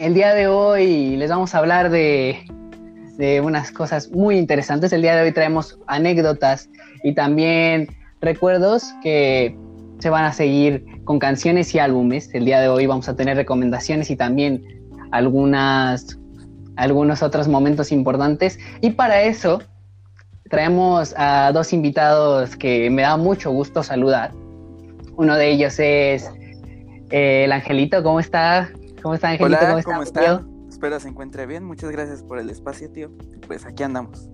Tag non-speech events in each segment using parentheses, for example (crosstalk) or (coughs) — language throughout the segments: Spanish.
el día de hoy les vamos a hablar de, de unas cosas muy interesantes. El día de hoy traemos anécdotas y también recuerdos que se van a seguir con canciones y álbumes. El día de hoy vamos a tener recomendaciones y también algunas, algunos otros momentos importantes. Y para eso traemos a dos invitados que me da mucho gusto saludar. Uno de ellos es eh, el Angelito. ¿Cómo está? ¿Cómo está Angelito? Hola, ¿cómo está? Espero se encuentre bien. Muchas gracias por el espacio, tío. Pues aquí andamos.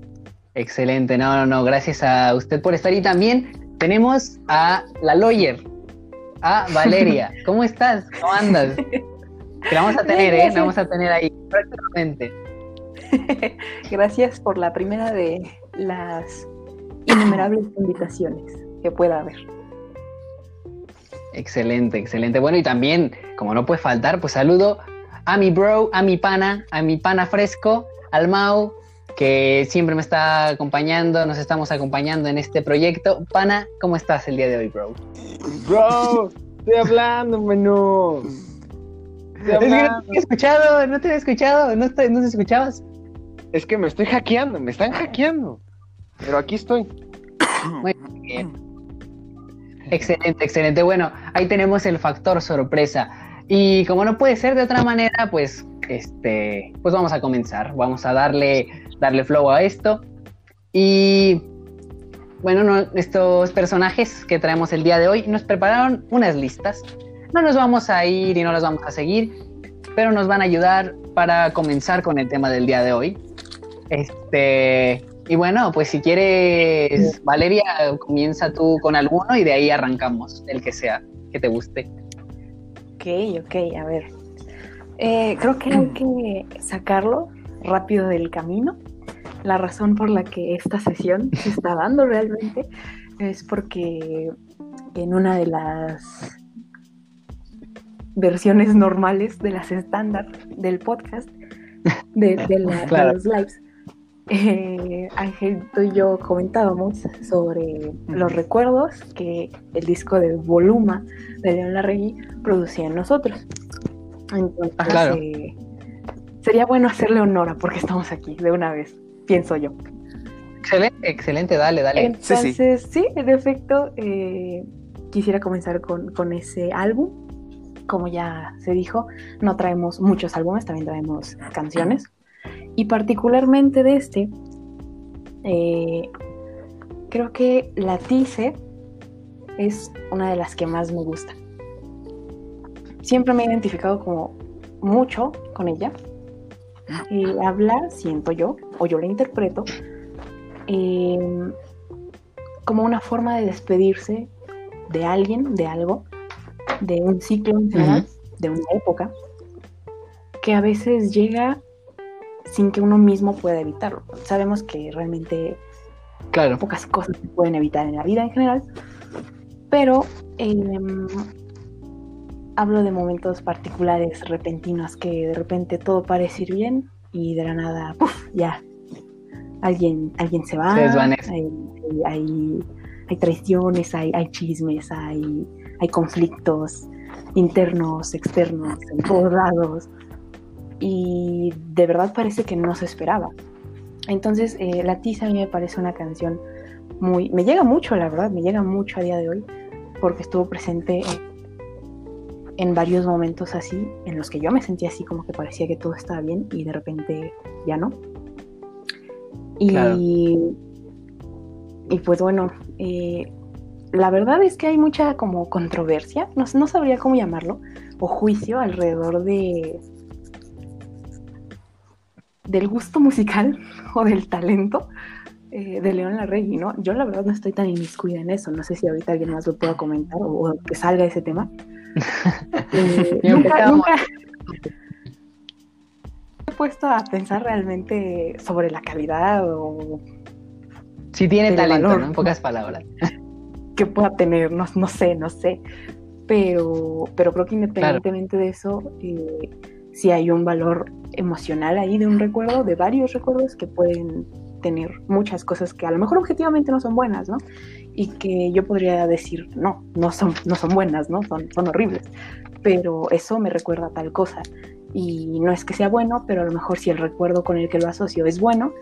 Excelente, no, no, no, gracias a usted por estar. Y también tenemos a la lawyer, a Valeria. (laughs) ¿Cómo estás? ¿Cómo andas? Que la vamos a tener, ¿eh? La vamos a tener ahí prácticamente. (laughs) Gracias por la primera de las innumerables invitaciones que pueda haber. Excelente, excelente. Bueno, y también, como no puede faltar, pues saludo a mi bro, a mi pana, a mi pana fresco, al Mau, que siempre me está acompañando, nos estamos acompañando en este proyecto. Pana, ¿cómo estás el día de hoy, bro? Bro, estoy hablando, menú. Es que no te he escuchado, no te he escuchado, no te, no te escuchabas. Es que me estoy hackeando, me están hackeando. Pero aquí estoy. Muy bien. Excelente, excelente. Bueno, ahí tenemos el factor sorpresa. Y como no puede ser de otra manera, pues, este, pues vamos a comenzar. Vamos a darle darle flow a esto. Y bueno, estos personajes que traemos el día de hoy nos prepararon unas listas. No nos vamos a ir y no las vamos a seguir, pero nos van a ayudar para comenzar con el tema del día de hoy. Este, y bueno, pues si quieres, Valeria, comienza tú con alguno y de ahí arrancamos, el que sea, que te guste. Ok, ok, a ver. Eh, creo que hay que sacarlo rápido del camino. La razón por la que esta sesión se está dando realmente es porque en una de las versiones normales de las estándar del podcast, de, los lives, eh, Ángel, y yo comentábamos sobre los recuerdos que el disco de Voluma de León Larregui producía en nosotros. Entonces, ah, eh, sería bueno hacerle honor a porque estamos aquí de una vez, pienso yo. Excelente, excelente, dale, dale. Entonces, sí, en efecto, eh, quisiera comenzar con, ese álbum. Como ya se dijo, no traemos muchos álbumes, también traemos canciones. Y particularmente de este, eh, creo que La Tice es una de las que más me gusta. Siempre me he identificado como mucho con ella y habla, siento yo, o yo la interpreto, em, como una forma de despedirse de alguien, de algo, de un ciclo de una época, que a veces llega sin que uno mismo pueda evitarlo. Sabemos que realmente claro. pocas cosas se pueden evitar en la vida en general, pero em, hablo de momentos particulares, repentinos, que de repente todo parece ir bien y de la nada, ¡puf! ya, alguien, alguien se va, hay, hay, traiciones, hay, hay chismes, hay, hay conflictos internos, externos, en todos lados, y de verdad parece que no se esperaba. Entonces, eh, La Tiza a mí me parece una canción muy, me llega mucho, la verdad, me llega mucho a día de hoy, porque estuvo presente en en varios momentos así, en los que yo me sentía así como que parecía que todo estaba bien y de repente ya no. Y, y pues bueno, eh, la verdad es que hay mucha como controversia, no, no sabría cómo llamarlo, o juicio alrededor de del gusto musical (laughs) o del talento eh, de León Larregui, ¿no? Yo la verdad no estoy tan inmiscuida en eso, no sé si ahorita alguien más lo pueda comentar o que salga ese tema, (laughs) eh, nunca, he puesto a pensar realmente sobre la calidad o... Si tiene talento, valor, En pocas palabras. Que pueda tener, no, sé, no sé. Pero, pero creo que independientemente de eso, eh, si hay un valor emocional ahí de un recuerdo, de varios recuerdos que pueden tener muchas cosas que a lo mejor objetivamente no son buenas, ¿no? y que yo podría decir, no, no son, no son buenas, ¿no? Son, son horribles, pero eso me recuerda a tal cosa. y no es que sea bueno, pero a lo mejor si el recuerdo con el que lo asocio es bueno,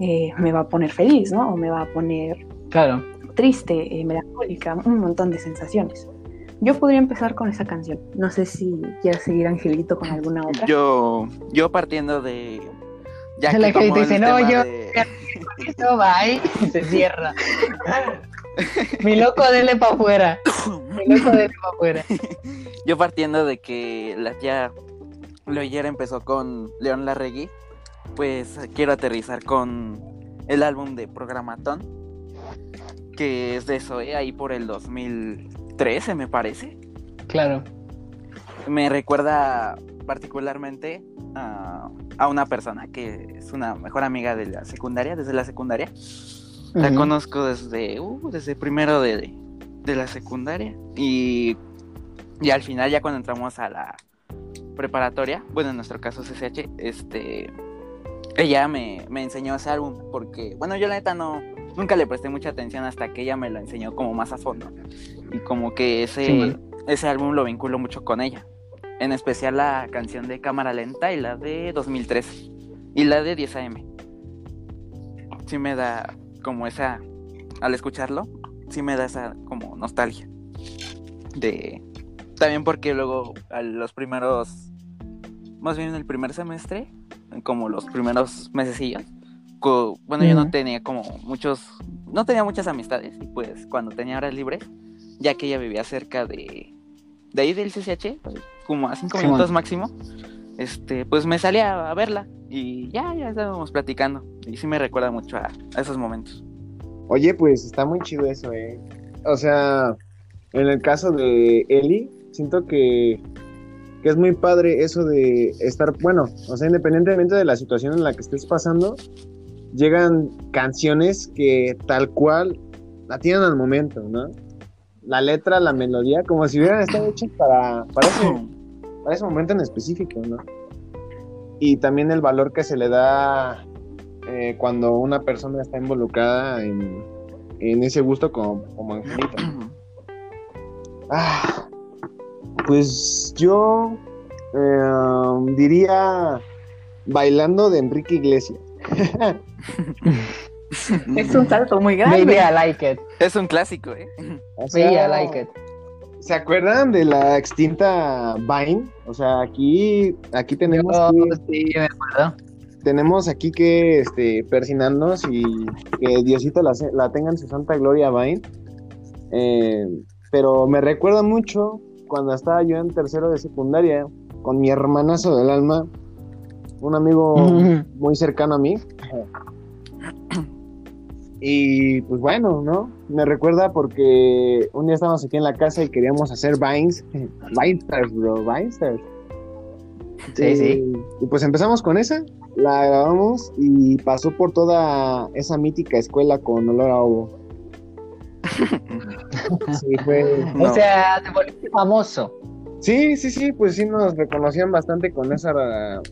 eh, me va a poner feliz, ¿no? O me va a poner Claro. triste, eh, melancólica, un montón de sensaciones. Yo podría empezar con esa canción. No sé si quieres seguir Angelito con alguna otra. Yo, yo partiendo de. Ya La que que como dice, "No, yo- de- (laughs) Eso va y se cierra. Mi loco, dele para afuera. Mi loco, dele para afuera. (laughs) Yo partiendo de que la tía Loyer empezó con León Larregui, pues quiero aterrizar con el álbum de Programatón, que es de eso, ¿eh? ahí por el 2013 me parece. Claro. Me recuerda particularmente a, a una persona que es una mejor amiga de la secundaria, desde la secundaria. La conozco desde, uh, desde primero de, de la secundaria. Y, y al final, ya cuando entramos a la preparatoria, bueno, en nuestro caso CCH, este, ella me, me enseñó ese álbum. Porque, bueno, yo la neta no, nunca le presté mucha atención hasta que ella me lo enseñó como más a fondo. Y como que ese, Sí, ese álbum lo vinculo mucho con ella. En especial la canción de Cámara Lenta y la de 2013. Y la de 10 AM. Sí me da como esa, al escucharlo, sí me da esa como nostalgia. De, también porque luego a los primeros, más bien el primer semestre, como los primeros mesecillos, bueno, yo no tenía como muchos, no tenía muchas amistades, y pues cuando tenía horas libres, ya que ella vivía cerca de, de ahí del CCH, como a cinco minutos máximo, este, pues me salía a verla y ya, ya estábamos platicando. Y sí me recuerda mucho a, a esos momentos. Oye, pues está muy chido eso, ¿eh? O sea, en el caso de Eli, siento que, que es muy padre eso de estar, bueno, o sea, independientemente de la situación en la que estés pasando, llegan canciones que tal cual la tienen al momento, ¿no? La letra, la melodía, como si hubieran estado hechas para, para, ese, para ese momento en específico, ¿no? Y también el valor que se le da eh, cuando una persona está involucrada en, en ese gusto como, como Angelito. (clears throat) Ah, pues yo eh, diría bailando de Enrique Iglesias. (laughs) Es un salto muy grande. I like it. Es un clásico, ¿eh? O I like it. ¿Se acuerdan de la extinta Vine? O sea, aquí, aquí tenemos que, sí, me acuerdo. tenemos aquí que este, persinarnos y que Diosito la, la tenga en su santa gloria Vine. Eh, pero me recuerda mucho cuando estaba yo en tercero de secundaria con mi hermanazo del alma, un amigo muy cercano a mí. Y pues bueno, ¿no? Me recuerda porque un día estábamos aquí en la casa y queríamos hacer Vines. Vinesters, bro, Vinesters. Sí, sí. Y, y pues empezamos con esa, la grabamos y pasó por toda esa mítica escuela con olor a ovo. (laughs) Sí, fue... O sea, te volviste famoso. Sí, sí, sí, pues sí nos reconocían bastante con esa,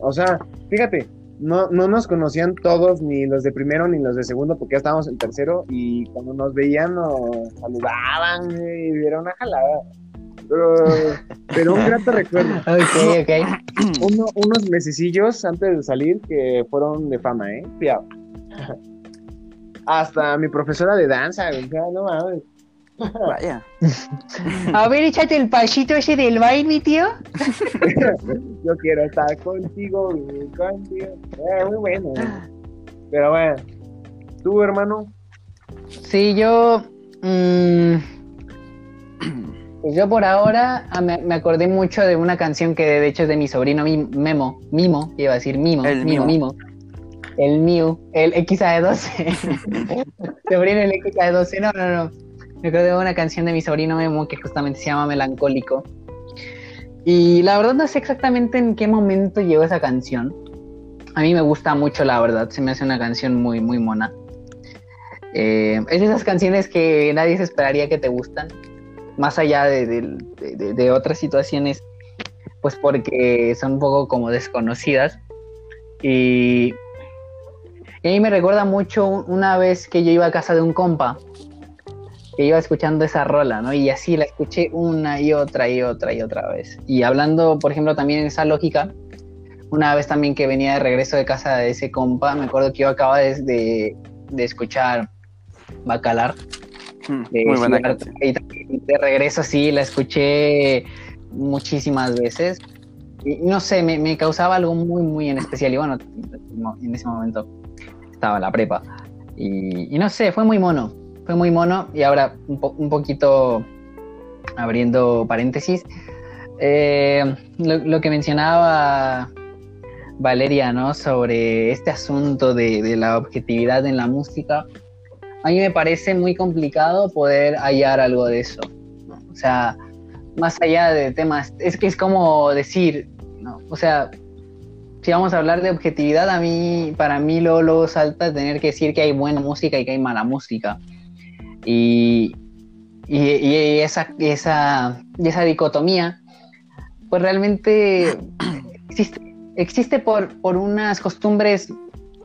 o sea, fíjate, no, no nos conocían todos, ni los de primero ni los de segundo, porque ya estábamos en tercero, y cuando nos veían nos saludaban y era una jalada. Pero, pero un grato recuerdo. (laughs) Ok, ok. Uno- unos mesecillos antes de salir que fueron de fama, ¿eh? Cuidado. (laughs) Hasta mi profesora de danza, o sea, no mames. Vaya. A ver, échate el pasito ese del baile, mi tío. Yo quiero estar contigo, vivir contigo. Eh, muy bueno. Pero bueno, tú, hermano, Sí, yo. mm, pues yo por ahora ah, me, me acordé mucho de una canción que de hecho es de mi sobrino Mi- Memo. Mimo, iba a decir Mimo. El Mimo, Mimo. Mimo. El Miu, el XAE12. (laughs) sobrino el XAE12. No, no, no. Me acordé de una canción de mi sobrino Memo que justamente se llama Melancólico. Y la verdad no sé exactamente en qué momento llegó esa canción. A mí me gusta mucho, la verdad. Se me hace una canción muy, muy mona. Eh, es de esas canciones que nadie se esperaría que te gustan, más allá de, de- de- de otras situaciones, pues porque son un poco como desconocidas. Y, y a mí me recuerda mucho un- una vez que yo iba a casa de un compa, que iba escuchando esa rola, ¿no? Y así la escuché una y otra y otra y otra vez. Y hablando, por ejemplo, también en esa lógica, una vez también que venía de regreso de casa de ese compa, me acuerdo que yo acababa de, de, de escuchar Bacalar. Mm, Muy buena canción. y de regreso sí, la escuché muchísimas veces. Y no sé, me, me causaba algo muy, muy en especial. Y bueno, en ese momento estaba en la prepa. Y, y no sé, fue muy mono. Fue muy mono. Y ahora un, po- un poquito abriendo paréntesis. eh, lo, que mencionaba Valeria, ¿no? Sobre este asunto de, la objetividad en la música. A mí me parece muy complicado poder hallar algo de eso. O sea, más allá de temas, es que es como decir. O sea, si vamos a hablar de objetividad, a mí, para mí luego, luego salta tener que decir que hay buena música y que hay mala música. Y, y, y esa, esa, esa dicotomía, pues realmente existe, existe por, por unas costumbres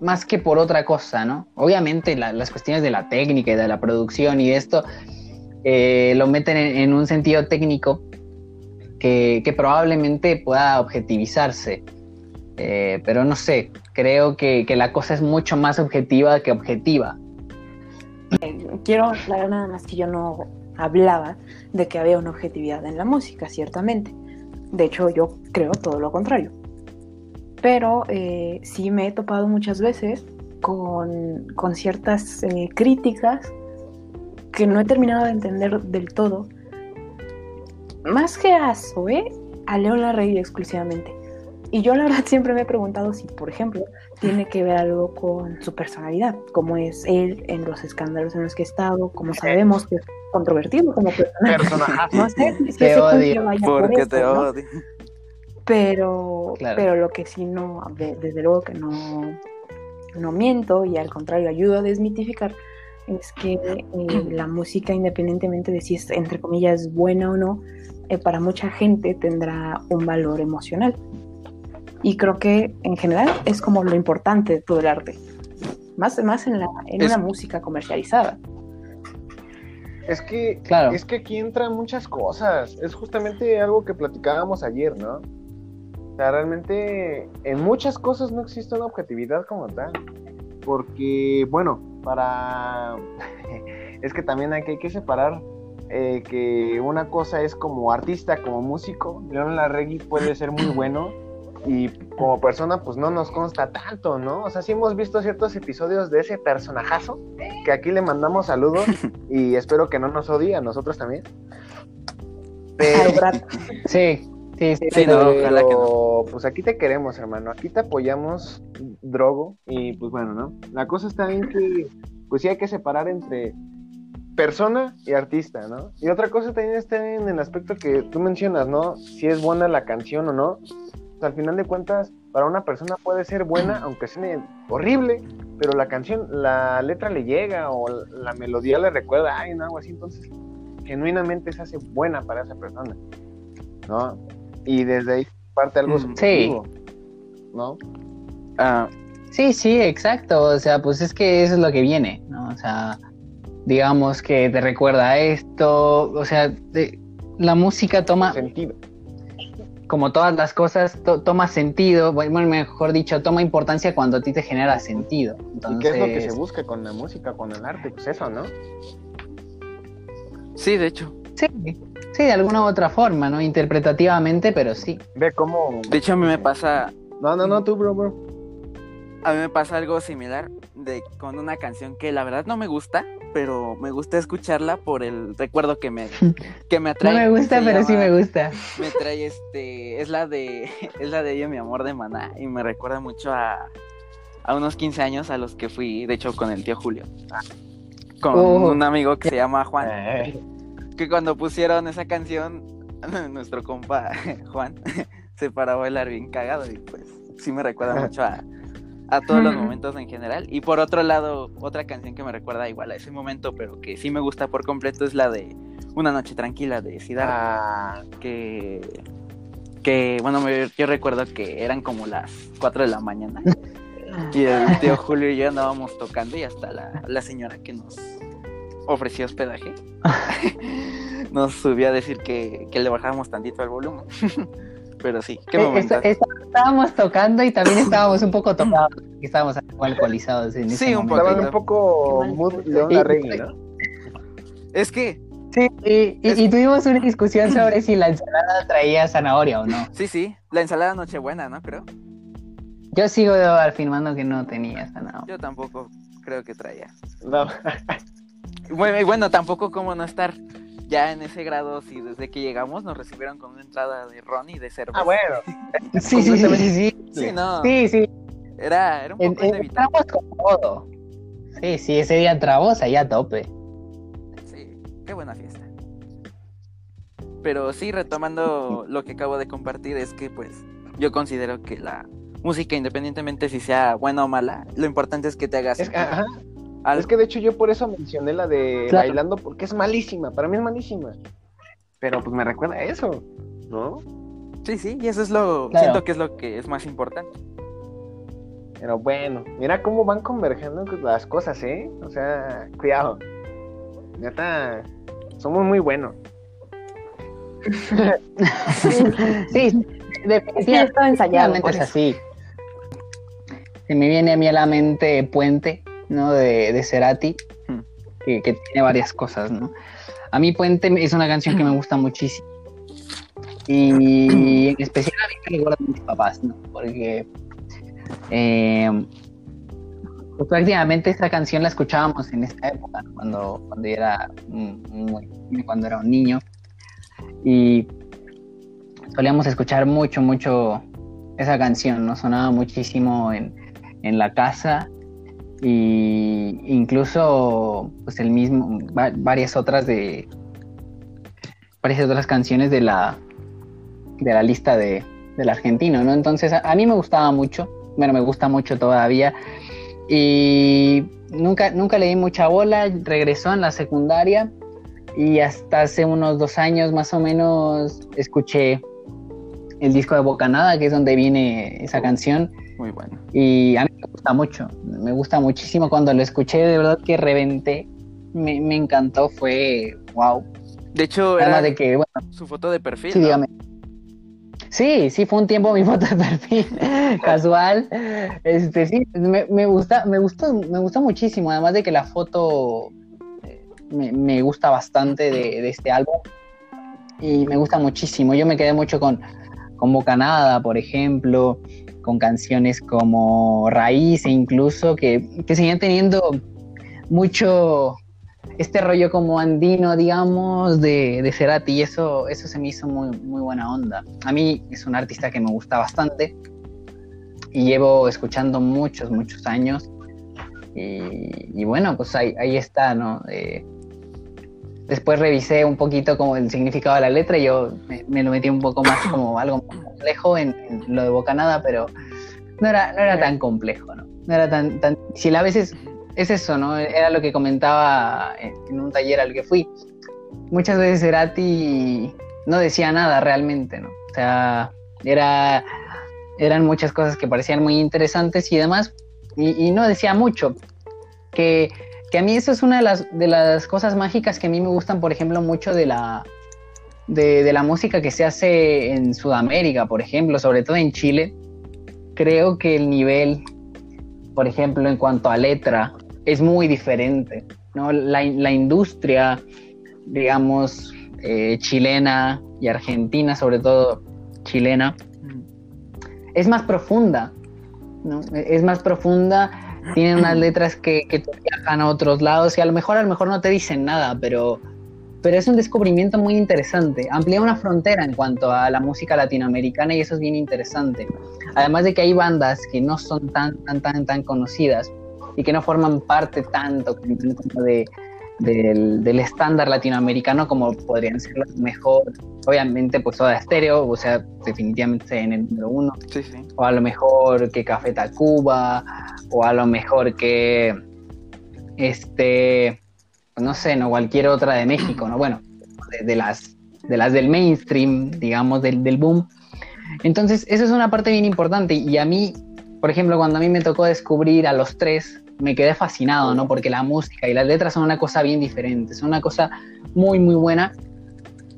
más que por otra cosa, ¿no? Obviamente la- las cuestiones de la técnica y de la producción y esto eh, lo meten en, en un sentido técnico que, que probablemente pueda objetivizarse. Eh, pero no sé, creo que, que la cosa es mucho más objetiva que objetiva. Quiero aclarar nada más que yo no hablaba de que había una objetividad en la música, ciertamente. De hecho, yo creo todo lo contrario. Pero eh, sí me he topado muchas veces con, con ciertas eh, críticas que no he terminado de entender del todo. Más que a Zoe, a León Larregui exclusivamente. Y yo la verdad siempre me he preguntado si, por ejemplo, tiene que ver algo con su personalidad, como es él en los escándalos en los que ha estado, como sabemos que es controvertido como personaje. No sé si Te odio. vaya por Porque eso, te ¿no? odio. Pero, Claro. pero lo que sí no, de- desde luego que no, no miento y al contrario ayudo a desmitificar es que eh, (clears throat) la música, independientemente de si es entre comillas buena o no, eh, para mucha gente tendrá un valor emocional. Y creo que en general es como lo importante de todo el arte. Más, más en, la, en Es- una música comercializada. Es que, Claro. es que aquí entran muchas cosas. Es justamente algo que platicábamos ayer, ¿no? O sea, realmente en muchas cosas no existe una objetividad como tal. Porque, bueno, para... (laughs) es que también hay que, hay que separar eh, que una cosa es como artista, como músico. León Larregui puede ser muy bueno y como persona pues no nos consta tanto, ¿no? O sea, sí hemos visto ciertos episodios de ese personajazo que aquí le mandamos saludos (laughs) y espero que no nos odie a nosotros también. Pero. Sí, sí, sí. Sí, no, ojalá que pero, pues aquí te queremos, hermano. Aquí te apoyamos, Drogo. Y pues bueno, ¿no? La cosa está en que, pues sí hay que separar entre persona y artista, ¿no? Y otra cosa también está en el aspecto que tú mencionas, ¿no? Si es buena la canción o no. O sea, al final de cuentas, para una persona puede ser buena, aunque suene horrible, pero la canción, la letra le llega o la melodía le recuerda, ay, no, algo así, entonces genuinamente se hace buena para esa persona, ¿no? Y desde ahí parte algo Mm. subjetivo, ¿no? Ah, Sí, sí, exacto. O sea, pues es que eso es lo que viene, ¿no? O sea, digamos que te recuerda a esto. O sea, la música toma, Sentido. Como todas las cosas, to- toma sentido. Bueno, mejor dicho, toma importancia cuando a ti te genera sentido. ¿Y qué es lo que se busca con la música, con el arte? Pues eso, ¿no? sí, de hecho. sí, sí, de alguna u otra forma, ¿no? Interpretativamente, pero sí. Ve cómo... De hecho, a mí me pasa, No, no, no, tú, bro, bro. a mí me pasa algo similar de con una canción que la verdad no me gusta, pero me gusta escucharla por el recuerdo que me, (laughs) que me No atrae. me gusta, Se pero sí me gusta. Me trae este, es la de, (laughs) es la de ella, mi amor de Maná, y me recuerda mucho a, a unos 15 años a los que fui, de hecho, con el tío Julio. Con Oh. un amigo que se llama Juan. Eh, que cuando pusieron esa canción, (laughs) nuestro compa Juan se paró a bailar bien cagado y pues sí me recuerda mucho a, a todos los momentos en general. Y por otro lado, otra canción que me recuerda igual a ese momento, pero que sí me gusta por completo es la de Una noche tranquila de Siddhartha, ah, que, que bueno, me- yo recuerdo que eran como las 4 de la mañana. (laughs) Y el tío Julio y yo andábamos tocando y hasta la, la señora que nos ofreció hospedaje (laughs) (laughs) nos subió a decir que, que le bajáramos tantito el volumen. Pero sí, qué Eh, momento. estábamos tocando y también estábamos un poco tocados. y Estábamos algo alcoholizados en ese Sí, un un poquito. poco mood punto. León Y- Larregui, ¿no? Es que, Sí, y, tuvimos una discusión (clears throat) sobre si la ensalada traía zanahoria o no. sí, sí, la ensalada Nochebuena, ¿no? Creo. Yo sigo afirmando que no tenía zanahoria. Yo tampoco creo que traía. No. Bueno, y bueno, tampoco como no estar ya en ese grado si desde que llegamos nos recibieron con una entrada de ron y de cerveza. Ah, bueno. (laughs) Sí, sí, sí, sí, sí. Sí, no. Sí, sí. Era, era un poco en- inevitable. entramos con todo. Sí, sí, ese día entramos ahí a tope. Sí, qué buena fiesta. Pero sí, retomando lo que acabo de compartir, es que pues yo considero que la música, independientemente si sea buena o mala, lo importante es que te hagas Es, que- ajá. Es que de hecho yo por eso mencioné la de Claro. bailando, porque es malísima. Para mí es malísima. Pero pues me recuerda a eso, ¿no? Sí, sí, y eso es lo, Claro. siento que es lo que es más importante. Pero bueno, mira cómo van convergiendo las cosas, ¿eh? O sea, cuidado. Neta, somos muy buenos. (laughs) Sí, Sí, definitivamente estaba ensayado. es por eso. así. Se me viene a mí a la mente Puente, ¿no? De, de Cerati, Hmm. que, que tiene varias cosas, ¿no? A mí Puente es una canción que me gusta muchísimo. Y en especial a mí me recuerda a mis papás, ¿no? Porque eh, pues prácticamente esta canción la escuchábamos en esta época, ¿no? cuando, cuando yo era muy, cuando era un niño. Y solíamos escuchar mucho, mucho esa canción, ¿no? Sonaba muchísimo en, en la casa y incluso pues el mismo, va- varias otras de varias otras canciones de la de la lista de, del argentino, ¿no? Entonces a, a mí me gustaba mucho, bueno, me gusta mucho todavía y nunca, nunca le di mucha bola, regresó en la secundaria y hasta hace unos dos años más o menos escuché el disco de Bocanada, que es donde viene esa canción, Muy bueno. y a mí gusta mucho, me gusta muchísimo cuando lo escuché, de verdad que reventé, me, me encantó, fue wow. De hecho, Además era de que, bueno, su foto de perfil. sí. Sí, sí, fue un tiempo mi (laughs) foto de perfil (laughs) casual. Este, sí, me, me gusta, me gustó, me gustó muchísimo. Además de que la foto eh, me, me gusta bastante de, de este álbum y me gusta muchísimo. Yo me quedé mucho con, con Bocanada, por ejemplo, con canciones como Raíz e incluso que, que seguían teniendo mucho este rollo como andino, digamos, de, de Cerati, y eso, eso se me hizo muy, muy buena onda. A mí es un artista que me gusta bastante y llevo escuchando muchos, muchos años. Y, y bueno, pues ahí, ahí está, ¿no? Eh, después revisé un poquito como el significado de la letra y yo me, me lo metí un poco más como (coughs) algo más complejo en, en lo de Bocanada, pero no era, no era tan complejo, ¿no? No era tan, tan... Si a veces es eso, ¿no? Era lo que comentaba en, en un taller al que fui. Muchas veces Cerati no decía nada realmente, ¿no? O sea, era, eran muchas cosas que parecían muy interesantes y demás, y, y no decía mucho. Que, que a mí eso es una de las, de las cosas mágicas que a mí me gustan, por ejemplo, mucho de la, de, de la música que se hace en Sudamérica, por ejemplo, sobre todo en Chile. Creo que el nivel, por ejemplo, en cuanto a letra, es muy diferente. ¿no? La, la industria, digamos, eh, chilena y argentina, sobre todo chilena, es más profunda. ¿no? Es más profunda, tienen unas letras que, que te viajan a otros lados y a lo mejor a lo mejor no te dicen nada, pero, pero es un descubrimiento muy interesante. Amplía una frontera en cuanto a la música latinoamericana y eso es bien interesante. Además de que hay bandas que no son tan, tan, tan, tan conocidas y que no forman parte tanto como de, del, del estándar latinoamericano como podrían ser los mejor, obviamente pues Soda Stereo, o sea, definitivamente en el número uno, Sí, sí. o a lo mejor que Café Tacuba, o a lo mejor que este, no sé, no cualquier otra de México, ¿no? Bueno, de, de las de las del mainstream, digamos, del, del boom. Entonces, eso es una parte bien importante y a mí, por ejemplo, cuando a mí me tocó descubrir a los tres, me quedé fascinado, ¿no? Porque la música y las letras son una cosa bien diferente, son una cosa muy, muy buena.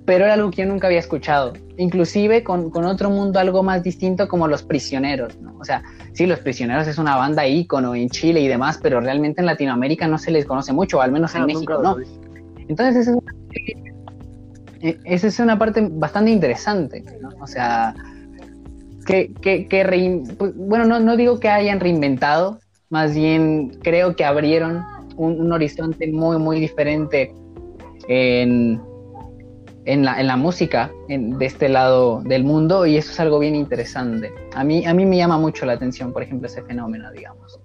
pero era algo que yo nunca había escuchado, inclusive con, con, otro mundo algo más distinto como Los Prisioneros, ¿no? O sea, sí, Los Prisioneros es una banda ícono en Chile y demás, pero realmente en Latinoamérica no se les conoce mucho, al menos en Ah, México, ¿no? Entonces, eh, esa es una parte bastante interesante, ¿no? O sea, que, que, que rein- pues, bueno, no, no digo que hayan reinventado, más bien creo que abrieron un, un horizonte muy, muy diferente en, en, la, en la música en- de este lado del mundo y eso es algo bien interesante. A mí, a mí me llama mucho la atención, por ejemplo, ese fenómeno, digamos.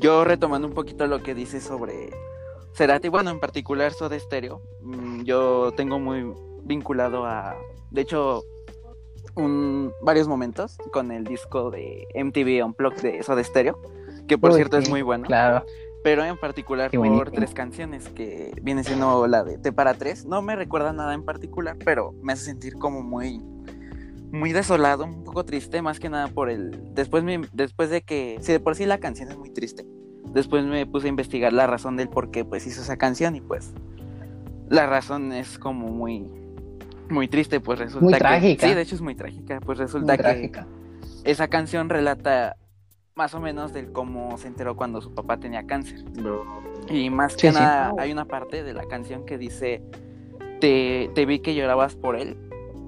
Yo retomando un poquito lo que dice sobre Cerati, bueno, en particular Soda Stereo, mm, yo tengo muy vinculado a, de hecho, un, varios momentos con el disco de MTV Unplugged de Soda Stereo, que por Uy, cierto es muy bueno, Claro. pero en particular por tres canciones, que viene siendo la de T para tres, no me recuerda nada en particular, pero me hace sentir como muy muy desolado, un poco triste, más que nada por el después me, después de que si de por sí la canción es muy triste, después me puse a investigar la razón del por qué pues hizo esa canción y pues la razón es como muy muy triste, pues resulta Muy que trágica. sí, de hecho es muy trágica, pues Muy resulta que trágica. esa canción relata más o menos del cómo se enteró cuando su papá tenía cáncer. No. Y más que sí. nada, hay una parte de la canción que dice, te, te vi que llorabas por él.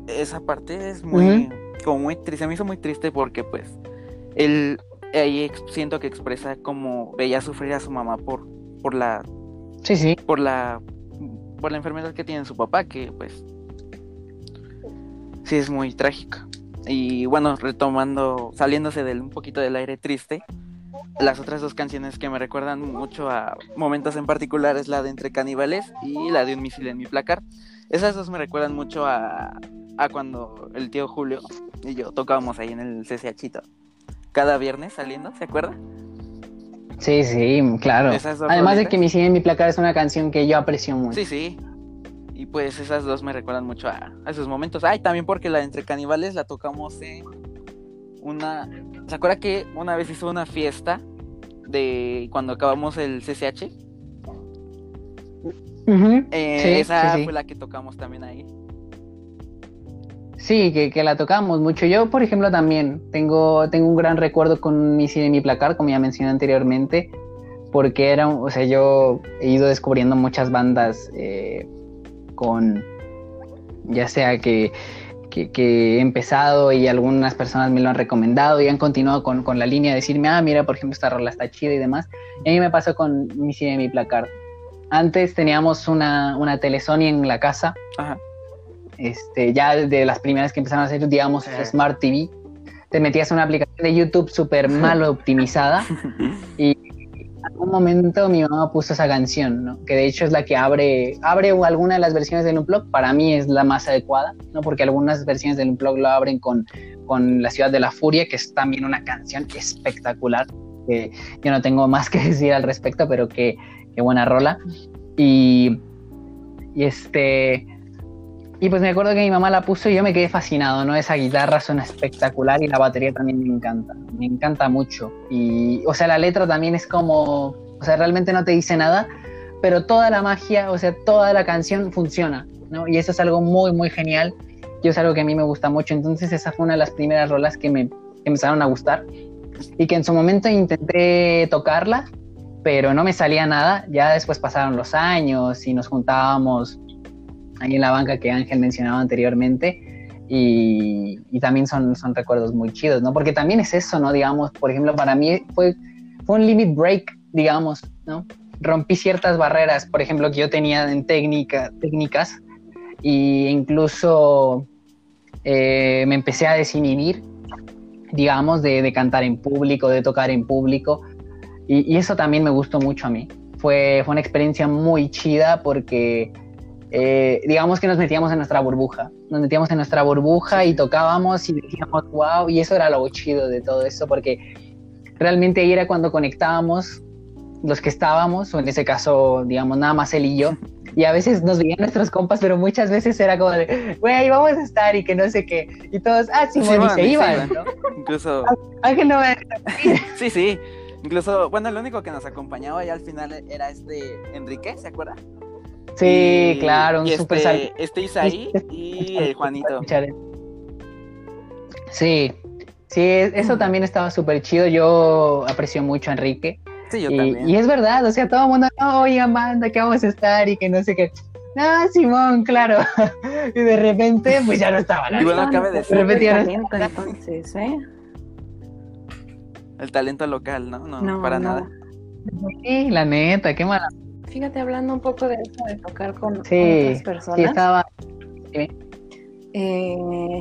Esa parte es muy, como muy triste, me hizo muy triste porque pues él ahí siento que expresa como veía sufrir a su mamá por, por la, Sí, sí. por la, por la enfermedad que tiene su papá, que pues sí es muy trágica. Y bueno, retomando, saliéndose del un poquito del aire triste, las otras dos canciones que me recuerdan mucho a momentos en particular es la de Entre Caníbales y la de Un misil en mi placar. Esas dos me recuerdan mucho a, a cuando el tío Julio y yo tocábamos ahí en el CCHito. Cada viernes saliendo, ¿se acuerda? Sí, sí, claro. Además de que Mi Cine en mi placar es una canción que yo aprecio mucho. Sí, sí. Pues esas dos me recuerdan mucho a, a esos momentos. Ay, también porque la de Entre Caníbales la tocamos en una... ¿Se acuerda que una vez hizo una fiesta de cuando acabamos el CCH? Eh, sí, esa sí, sí. fue la que tocamos también ahí. Sí, que, que la tocamos mucho. Yo, por ejemplo, también tengo, tengo un gran recuerdo con Mi Cine mi placar, como ya mencioné anteriormente, porque era, o sea, yo he ido descubriendo muchas bandas eh, con, ya sea que, que, que he empezado y algunas personas me lo han recomendado y han continuado con, con la línea de decirme, ah, mira, por ejemplo, esta rola está chida y demás. Y a mí me pasó con Mi Cine en mi placar. Antes teníamos una, una tele Sony en la casa Ajá. este, ya de las primeras que empezaron a hacer, digamos, Ajá. Smart TV, te metías en una aplicación de YouTube súper mal (laughs) optimizada (laughs) y algún momento mi mamá puso esa canción, ¿no? que de hecho es la que abre, abre alguna de las versiones del Unplug, para mí es la más adecuada, ¿no? porque algunas versiones del Unplug lo abren con, con La Ciudad de la Furia, que es también una canción espectacular, que yo no tengo más que (laughs) decir al respecto, pero que, buena rola. Y este... Y pues me acuerdo que mi mamá la puso y yo me quedé fascinado, ¿no? Esa guitarra suena espectacular y la batería también me encanta, me encanta mucho. Y, o sea, la letra también es como, o sea, realmente no te dice nada, pero toda la magia, o sea, toda la canción funciona, ¿no? Y eso es algo muy, muy genial y es algo que a mí me gusta mucho. Entonces esa fue una de las primeras rolas que me que empezaron a gustar y que en su momento intenté tocarla, pero no me salía nada. Ya después pasaron los años y nos juntábamos ahí en la banca que Ángel mencionaba anteriormente. Y, y también son, son recuerdos muy chidos, ¿no? Porque también es eso, ¿no? Digamos, por ejemplo, para mí fue, fue un limit break, digamos, ¿no? Rompí ciertas barreras, por ejemplo, que yo tenía en técnica, técnicas, y incluso eh, me empecé a desinhibir, digamos, de, de, cantar en público, de tocar en público, y, y, eso también me gustó mucho a mí. Fue, fue una experiencia muy chida porque eh, digamos que nos metíamos en nuestra burbuja, nos metíamos en nuestra burbuja y tocábamos y decíamos, wow, y eso era lo chido de todo eso, porque realmente ahí era cuando conectábamos los que estábamos, o en ese caso, digamos, nada más él y yo, y a veces nos veían nuestros compas, pero muchas veces era como de, güey, vamos a estar y que no sé qué, y todos, ah, sí, bueno, y se iban, ¿no? (laughs) Incluso... (laughs) Ángel no me... (laughs) sí, sí, incluso, bueno, el único que nos acompañaba ya al final era este Enrique, ¿se acuerda? Sí, Y- claro, un y super este, sal- este Isaí (laughs) y el Juanito. Sí, sí, es- eso también estaba súper chido. Yo aprecio mucho a Enrique. Sí, yo Y, también. y es verdad, o sea, todo el mundo, no, oigan, banda, que vamos a estar y que no sé qué. Ah, Simón, claro. (laughs) y de repente, pues ya no estaban. Y bueno, cabe De decir repente ya no entonces, ¿eh? el talento local, ¿no? No, No, para no. nada. Sí, la neta, qué mala. Fíjate, hablando un poco de eso, de tocar con, otras personas. sí, estaba. Eh,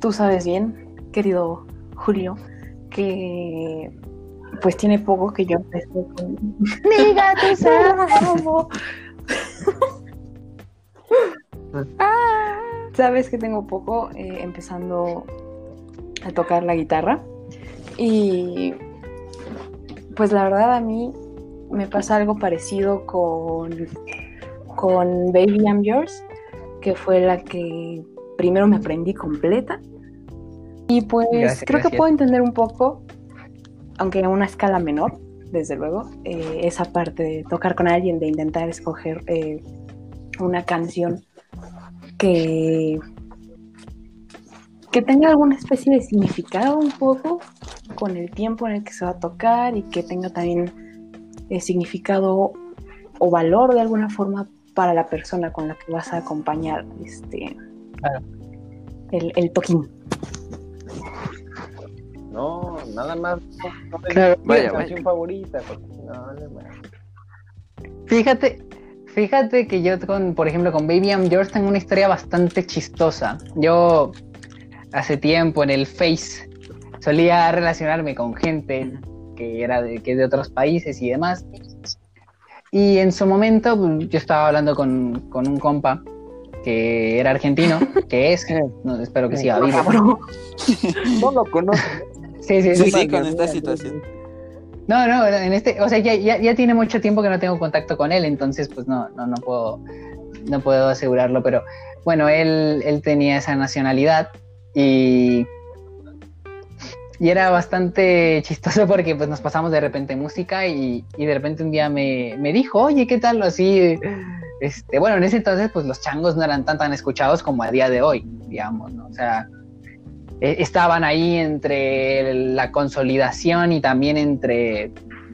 tú sabes bien, querido Julio, que pues tiene poco que yo empecé con... Diga tu amo. Sabes que tengo poco eh, empezando a tocar la guitarra y pues la verdad a mí me pasa algo parecido con, con Baby I'm Yours, que fue la que primero me aprendí completa. Y pues Gracias, creo que puedo entender un poco, aunque a una escala menor, desde luego, eh, esa parte de tocar con alguien, de intentar escoger eh, una canción que, que tenga alguna especie de significado un poco con el tiempo en el que se va a tocar y que tenga también eh, significado o valor de alguna forma para la persona con la que vas a acompañar este Claro. el, el toquín. No, nada más. No, no me Claro. Vaya, canción favorita. no. Fíjate, fíjate que yo con, por ejemplo, con Baby I'm Yours tengo una historia bastante chistosa. Yo hace tiempo en el Face solía relacionarme con gente que era de, que es de otros países y demás. Y en su momento pues, yo estaba hablando con, con un compa que era argentino, (laughs) que es, no, espero que siga vivo. (laughs) No lo conozco. Sí, sí, Sí, sí. sí, con esta situación. No, no, en este, o sea, ya, ya, ya tiene mucho tiempo que no tengo contacto con él, entonces pues no, no, no puedo, no puedo asegurarlo, pero bueno, él, él tenía esa nacionalidad y, y era bastante chistoso (laughs) porque pues nos pasamos de repente música y, y de repente un día me, me dijo, oye, ¿qué tal? Así, este, bueno, en ese entonces pues los changos no eran tan tan escuchados como a día de hoy, digamos, ¿no? O sea, eh, estaban ahí entre la consolidación y también entre,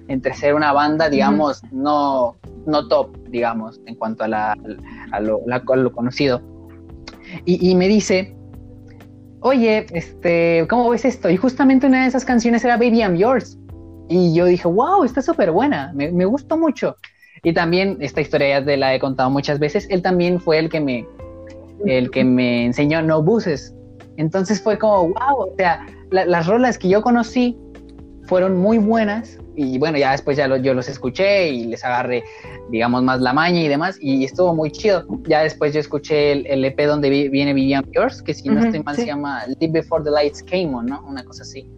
entre ser una banda, digamos, no, no top, digamos, en cuanto a, la, a, lo, la- a lo conocido. Y, y me dice, oye, este, ¿cómo ves esto? Y justamente una de esas canciones era Baby I'm Yours. Y yo dije, wow, está súper buena, me, me gustó mucho. Y también, esta historia ya la he contado muchas veces, él también fue el que me, el que me enseñó No Buses. Entonces fue como, wow, o sea, la- las rolas que yo conocí fueron muy buenas y bueno, ya después ya lo- yo los escuché y les agarré, digamos, más la maña y demás y estuvo muy chido. Ya después yo escuché el, el EP donde vi- viene Vivian Yours, que si no estoy mal sí. se llama Live Before the Lights Came On, ¿no? Una cosa así.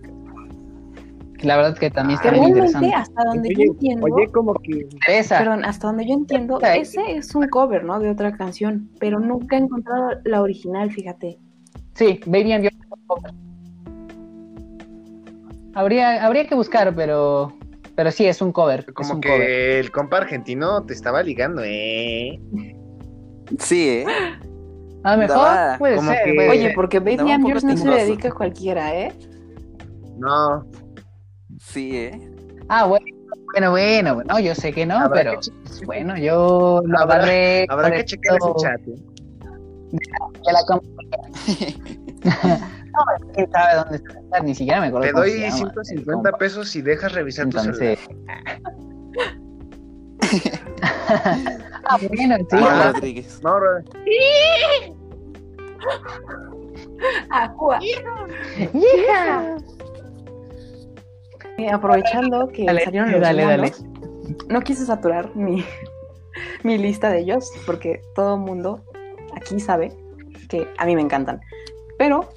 La verdad que también está muy realmente, interesante. hasta donde yo Oye, entiendo, oye, como que. Esa, perdón, hasta donde yo entiendo, ese es un cover, ¿no? De otra canción, pero nunca he encontrado la original, fíjate. sí, Baby and Yours. Habría, habría que buscar, pero, pero sí, es un cover. es Como un que cover. el compa argentino te estaba ligando, ¿eh? Sí, ¿eh? A lo mejor puede como ser. que- Oye, porque Baby Yours no se le dedica a cualquiera, ¿eh? No. Sí, ¿eh? Ah, bueno, bueno, bueno, bueno, yo sé que no, Habrá pero que bueno, yo lo Habrá- agarré. Habrá que checar ese chat. ¿eh? de la com- (laughs) no, quién sabe dónde está, ni siquiera me acuerdo Te cómo doy se llama, el 150 compa. pesos si dejas revisar tu Entonces. celular. (laughs) ah, bueno, sí. Ah. Rodríguez. No, bro. Aqua. ¡Hija! Eh, aprovechando que Dale, salieron los dale, no quise saturar mi, (laughs) mi lista de ellos, porque todo el mundo aquí sabe que a mí me encantan. Pero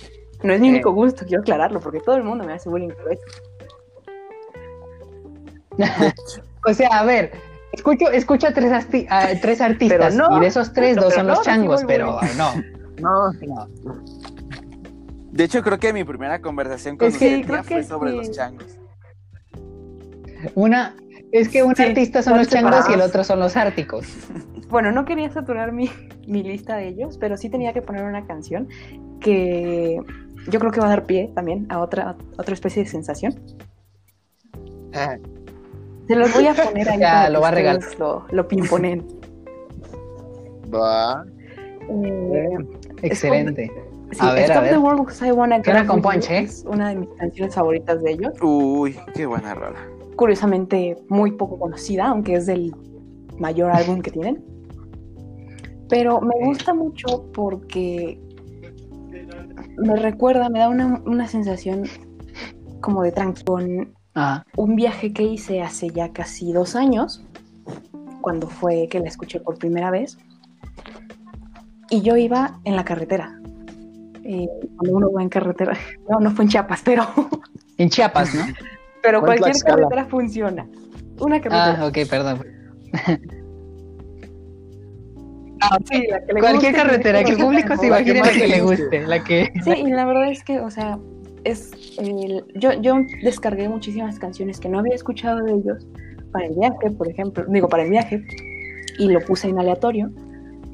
no es mi Sí. único gusto, quiero aclararlo, porque todo el mundo me hace bullying por eso. (laughs) O sea, a ver, escucho, escucho a tres, arti- a tres artistas Pero no, y de esos tres, pero dos son no los changos, pero no, No, no. De hecho, creo que mi primera conversación con creo ya fue que sobre sí. los changos. Una, es que un Sí, artista son los changos y el otro son los árticos. bueno, no quería saturar mi, mi lista de ellos, pero sí tenía que poner una canción que yo creo que va a dar pie también a otra, a otra especie de sensación. Ah, Se los voy a poner ahí (laughs) Ya, para lo que va a regalar. lo, lo pimponen. Va. Eh, Excelente. sí, A ver, a Stop ver. the World Because I Wanna Get con punch, ¿eh? Es una de mis canciones favoritas de ellos. Uy, qué buena rola. Curiosamente muy poco conocida, aunque es del mayor álbum que tienen. Pero me gusta mucho porque me recuerda, me da una, una sensación como de tranquilidad. Ah, un viaje que hice hace ya casi dos años, cuando fue que la escuché por primera vez, y yo iba en la carretera. Eh, cuando uno va en carretera, (laughs) no, no fue en Chiapas, pero, (laughs) en Chiapas, ¿no? pero cualquier carretera funciona. Una carretera. Ah, ok, perdón. (laughs) sí, la que le Cualquier guste, carretera, que el público se imagine la que le guste. guste, la que... Sí, y la verdad es que, o sea, es el- yo, yo descargué muchísimas canciones que no había escuchado de ellos para el viaje, por ejemplo, digo, para el viaje, y lo puse en aleatorio.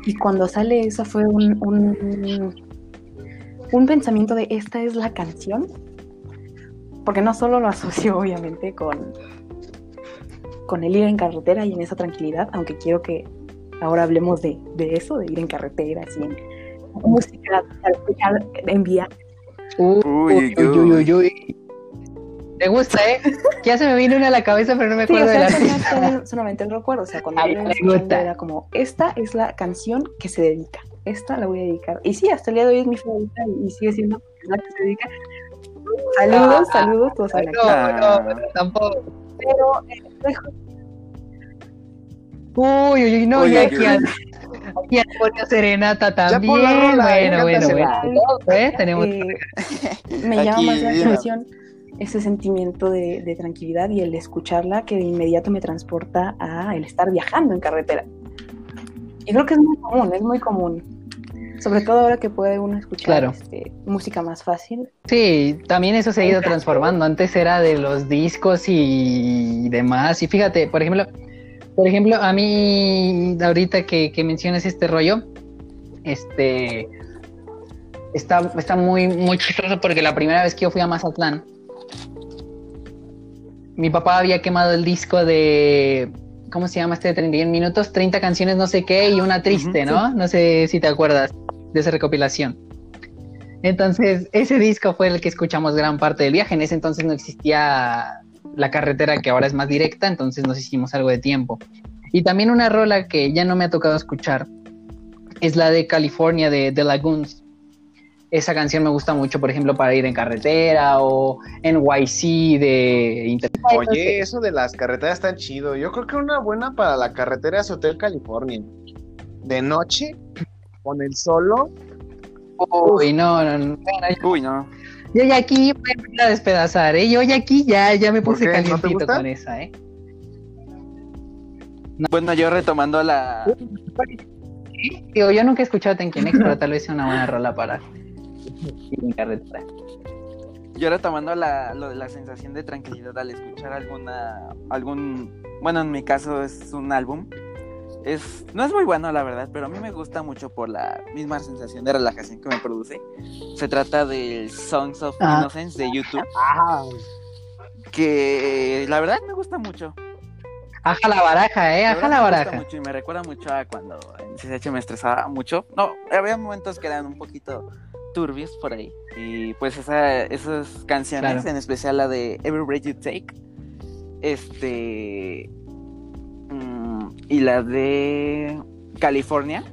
Y cuando sale esa fue un, un, un pensamiento de esta es la canción, porque no solo lo asocio (laughs) obviamente con, con el ir en carretera y en esa tranquilidad, aunque quiero que ahora hablemos de, de eso, de ir en carretera, así en música, al escuchar en viaje. Uy, Uy, uy, uy, uy, uy. ¿Te gusta, eh? Ya se me vino una a la cabeza, pero no me Sí, o acuerdo sea, no artista. está solamente el recuerdo, o sea, cuando la era como, esta es la canción que se dedica, esta la voy a dedicar. Y sí, hasta el día de hoy es mi favorita y, sigue siendo la que se dedica. Saludos, Ah, saludos, todos saben aquí. No, no, no, tampoco. Pero eh, Uy, uy, no, Oye, ya que- aquí han, aquí puesto serenata también. rola, bueno, bueno, bueno. ¿Eh? Tenemos... eh, (laughs) me llama más la mira. atención ese sentimiento de, de tranquilidad y el escucharla que de inmediato me transporta a el estar viajando en carretera. Y creo que es muy común, es muy común. Sobre todo ahora que puede uno escuchar Claro. este, música más fácil. Sí, también eso se ha ido transformando. Antes era de los discos y demás. Y fíjate, por ejemplo, por ejemplo, a mí ahorita que, que mencionas este rollo, este está, está muy, muy chistoso porque la primera vez que yo fui a Mazatlán, mi papá había quemado el disco de ¿cómo se llama este de 31 minutos? 30 canciones no sé qué y una triste, ¿no? No sé si te acuerdas de esa recopilación. Entonces, ese disco fue el que escuchamos gran parte del viaje. En ese entonces no existía la carretera que ahora es más directa, entonces nos hicimos algo de tiempo. Y también una rola que ya no me ha tocado escuchar es la de California de The Lagoons. Esa canción me gusta mucho, por ejemplo, para ir en carretera o en YC de Inter- Oye, eso de las carreteras está chido. Yo creo que una buena para la carretera es Hotel California. De noche, con el solo. Uy, no, no, no. Uy, no. Yo ya aquí me voy a despedazar, ¿eh? Yo ya aquí ya, ya me ¿Por puse calientito con esa, ¿eh? Bueno, yo retomando la. Digo, yo nunca he escuchado Tenkinex, pero tal vez sea una buena rola para en carretera. Yo retomando la, lo de la sensación de tranquilidad al escuchar alguna. algún. Bueno, en mi caso es un álbum. Es, no es muy bueno, la verdad, pero a mí me gusta mucho por la misma sensación de relajación que me produce. Se trata del Songs of Ah. Innocence de YouTube, Ah, que la verdad me gusta mucho. Aja la baraja, ¿eh? Aja la me gusta baraja. mucho y me recuerda mucho a cuando en CCH me estresaba mucho. No, había momentos que eran un poquito turbios por ahí. Y pues esa, esas canciones, Claro. en especial la de Every Breath You Take, este. Y la de California.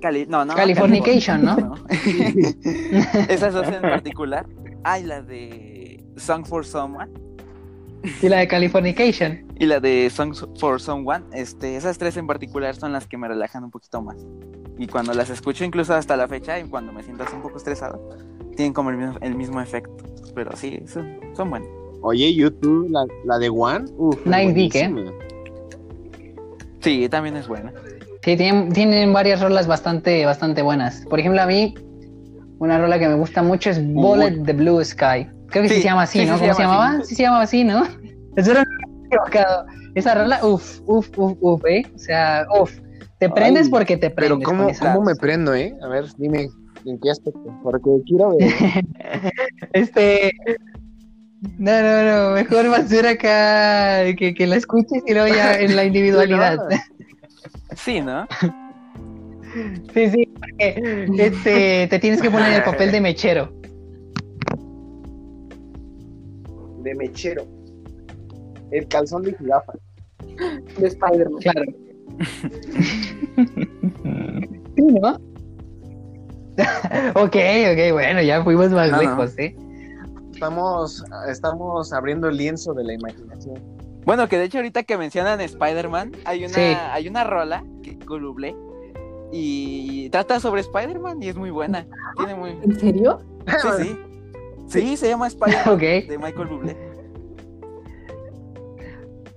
Cali- no, no, Californication, California, (laughs) Esas dos en particular. Hay la de Song for Someone Y la de Californication. y la de Songs for Someone, este, esas tres en particular son las que me relajan un poquito más. Y cuando las escucho, incluso hasta la fecha, y cuando me siento así un poco estresado, tienen como el mismo, el mismo efecto. Pero sí, son, son buenos. Oye, YouTube, la, la de One. Uf, Nice Dick, ¿eh? Sí, también es buena. Sí, tienen, tienen varias rolas bastante, bastante buenas. Por ejemplo, a mí, una rola que me gusta mucho es Bullet the Blue Sky. Creo que sí, Sí, se llama así, sí, ¿no? sí ¿Cómo se llama llamaba? así. Sí se llamaba así, ¿no? (laughs) Equivocado. Esa rola, uff, uff, uff, uff, ¿eh? O sea, uff. Te prendes Ay, porque te Pero prendes. ¿cómo, con esa. ¿cómo me prendo, eh? A ver, dime, ¿en qué aspecto? Porque quiero ver. (laughs) Este. No, no, no. Mejor va a ser acá que, que la escuches y luego ya en la (laughs) individualidad. Sí, ¿no? (laughs) Sí, sí, porque este, te tienes que poner el papel de mechero. De mechero. El calzón de jirafa. De Spider-Man. Claro. (laughs) Sí, ¿no? ok, ok, bueno, ya fuimos más No, no. lejos, ¿eh? Estamos, estamos abriendo el lienzo de la imaginación. Bueno, que de hecho ahorita que mencionan Spider-Man, hay una, Sí. hay una rola que coluble y trata sobre Spider-Man y es muy buena. Tiene muy... ¿En serio? Sí, sí. Sí, se llama Spider-Man de Michael Bublé.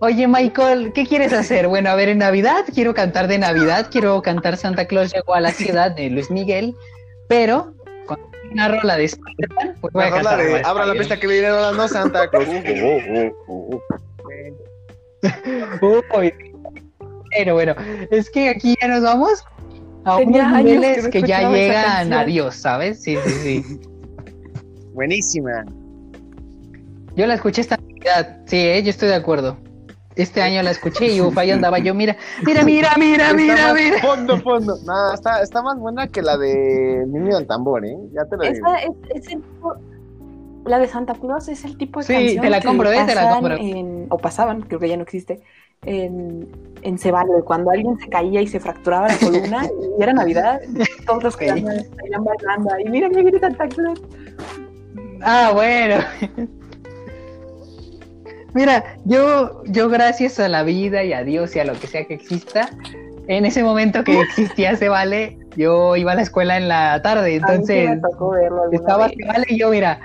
Oye, Michael, ¿qué quieres hacer? Bueno, a ver, en Navidad quiero cantar de Navidad, quiero cantar Santa Claus llegó a la ciudad de Luis Miguel, pero una rola de Spider-Man, pues voy a La rola cantar de igual Abra la pista que viene no Santa Claus. (laughs) Uy, Pero bueno, es que aquí ya nos vamos a Tenía unos que niveles no que, ya llegan a Dios, ¿sabes? Sí, sí, sí. (laughs) Buenísima. Yo la escuché esta Navidad, sí, ¿eh? yo estoy de acuerdo. Este año la escuché y uf, ahí (laughs) andaba yo, mira, mira, mira, mira, Está mira, más- mira. Fondo, fondo. No, está, está más buena que la de Niño del Tambor, ¿eh? Ya te lo digo. Esa es, es el tipo- la de Santa Claus es el tipo de Sí, canción te la que compro, eh, te la compro. en- o pasaban, creo que ya no existe, en, en Cebalo, cuando alguien se caía y se fracturaba la columna (laughs) y era Navidad, todos los que estaban bailando ahí, mira, mira, mira Santa Claus. Ah, bueno. Mira, yo, yo gracias a la vida y a Dios y a lo que sea que exista, en ese momento que existía ese vale, yo iba a la escuela en la tarde, sí entonces estaba ese vale y yo, mira,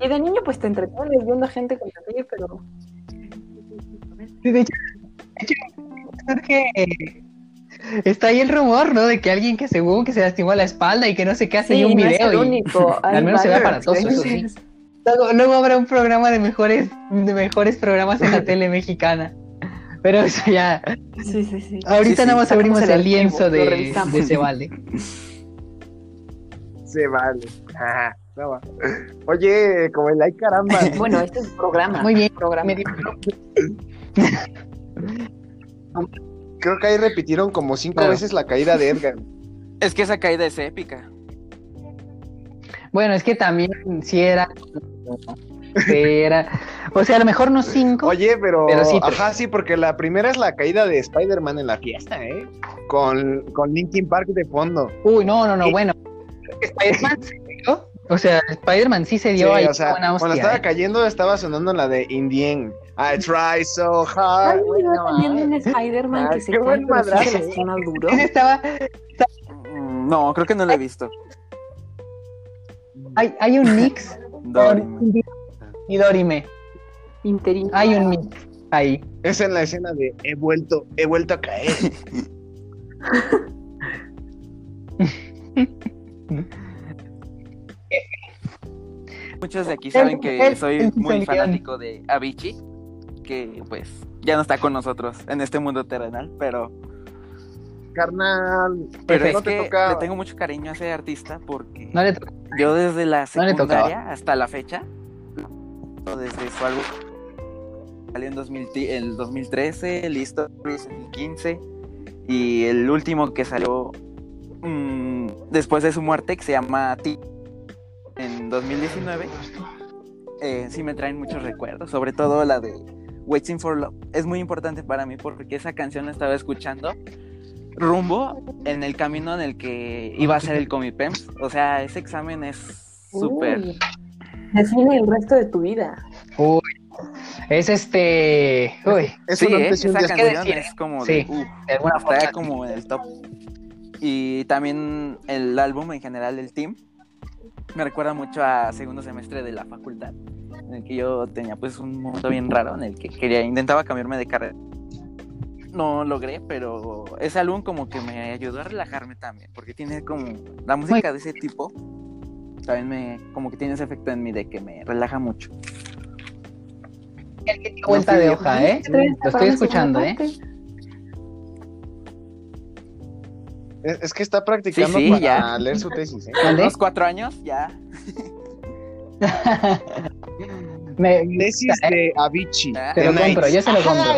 Y de niño pues te entretienes viendo gente con ti, pero Sí, de hecho, de hecho, surge, eh, está ahí el rumor, ¿no? De que alguien que según que se lastimó la espalda y que no sé qué hace sí, un no es video el y único. Hay al menos se ve aparatoso, eso sí. Luego, luego habrá un programa de mejores, de mejores programas en la (laughs) tele mexicana. Pero eso ya, Sí, sí, sí. ahorita sí, nada más abrimos el lienzo de, de ese vale. (laughs) Se vale. Ajá, no va. Oye, como el ay caramba. (laughs) Bueno, este es un programa. Muy bien, programa. Creo que ahí repitieron como cinco Claro. veces la caída de Edgar. Es que esa caída es épica. Bueno, es que también sí era, (laughs) era, o sea, a lo mejor no cinco, Oye, pero, Pero sí, pero- ajá, sí, porque la primera es la caída de Spider-Man en la fiesta, ¿eh? Con, con Linkin Park de fondo. uy, no, no, no, bueno, Spider-Man se dio, o sea, Spider-Man sí se dio Sí, ahí o sea, buena cuando estaba ¿eh? cayendo estaba sonando la de Indien. I try so hard. Ay, Güey, va no también un. Spider-Man Ah, que se qué cae, buen pero sí se lastima duro. (laughs) Estaba, No, creo que no lo he visto. hay, hay un mix Dorime. y Dorime, hay un mix ahí. Es en la escena de he vuelto, he vuelto a caer. (laughs) Muchos de aquí saben que soy muy fanático de Avicii, que pues ya no está con nosotros en este mundo terrenal, pero, Carnal, pero es no te que toca. le tengo mucho cariño a ese artista porque No le yo desde la tocaba. secundaria hasta la fecha, o desde su álbum salió en 2000 ti- el 2013, listo, en 2015 y el último que salió mm, después de su muerte que se llama Ti en 2019 eh, sí me traen muchos recuerdos, sobre todo la de Waiting for Love. Es muy importante para mí porque esa canción la estaba escuchando rumbo en el camino en el que iba a ser el Comipems. O sea, ese examen es súper... Uy, Define el resto de tu vida. Uy, es este, uy, Es Sí, ¿eh? esa canción es como sí. de... uf, de alguna está forma. como en el top. Y también el álbum en general, el team, me recuerda mucho a segundo semestre de la facultad, en el que yo tenía pues un momento bien raro en el que quería, intentaba cambiarme de carrera. No logré, pero ese álbum como que me ayudó a relajarme también, porque tiene como la música de ese tipo, también me como que tiene ese efecto en mí de que me relaja mucho. alguien dio vuelta de hoja, ¿eh? Lo estoy escuchando, ¿eh? Es, es que está practicando Sí, sí, para ya. leer su tesis, ¿eh? Unos cuatro años, ya. (laughs) Me Tesis ¿eh? de Avicii. Ah, Te lo de compro, yo se lo compro.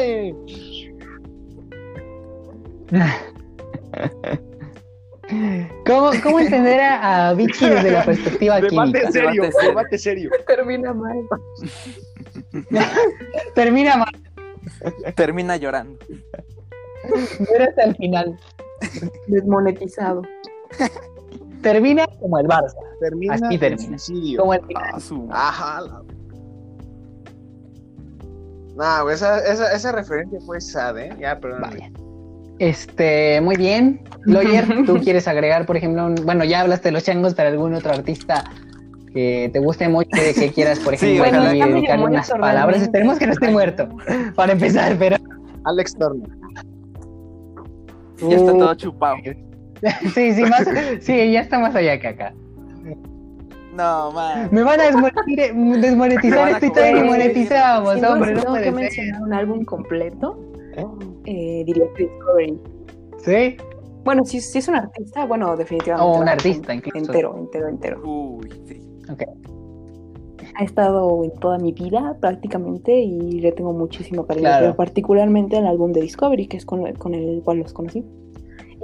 (laughs) ¿Cómo, ¿Cómo entender a, a Vichy desde la perspectiva (laughs) Debate química? serio, Debate serio. debate serio. Termina mal. (laughs) Termina mal, Termina llorando. pero hasta el final. Desmonetizado. Termina como el Barça, Termina Así termina. suicidio. como el final. Ah, su- Ajá. la- Nah, esa, esa, esa referencia fue sad, ¿eh? Ya, perdón. Vaya. Este, muy bien. Lawyer, (laughs) ¿tú quieres agregar, por ejemplo, un- bueno, ya hablaste de los changos, pero algún otro artista que te guste mucho y que quieras, por (laughs) Sí, ejemplo, bueno, está medio dedicarle unas muerto palabras? realmente. Esperemos que no esté muerto, para empezar, pero Alex Turner. Ya está Uh. todo chupado. (laughs) sí, sí, más, sí, ya está más allá que acá. No, man. Me van a desmonetizar, desmonetizar van a todavía ni monetizamos, Si no, hombre, no tengo puede que ser. mencionar un álbum completo, eh, diría que Discovery. ¿Sí? Bueno, si, si es un artista, bueno, definitivamente. O un un artista, incluso. Entero, entero, entero. Uy, sí. Ha estado en toda mi vida prácticamente y le tengo muchísimo cariño, Claro. pero particularmente al álbum de Discovery, que es con, con el cual los conocí.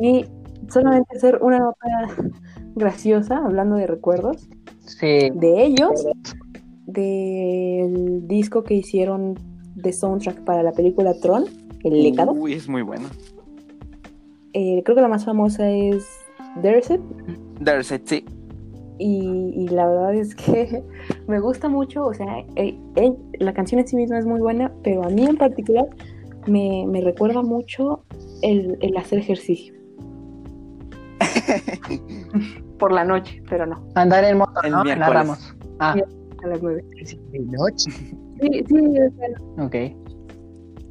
Y solamente hacer una nota graciosa, hablando de recuerdos, Sí. de ellos, del disco que hicieron de soundtrack para la película Tron, El Legado. Uy, es muy bueno. Eh, creo que la más famosa es There's It, There's it, sí. y, y la verdad es que (laughs) me gusta mucho, o sea, eh, eh, la canción en sí misma es muy buena, pero a mí en particular me, me recuerda mucho el, el hacer ejercicio. (laughs) Por la noche, pero no, Andar en moto, El ¿no? miércoles. Narramos. Ah, a las nueve. De noche. Sí, sí, o sea, ok.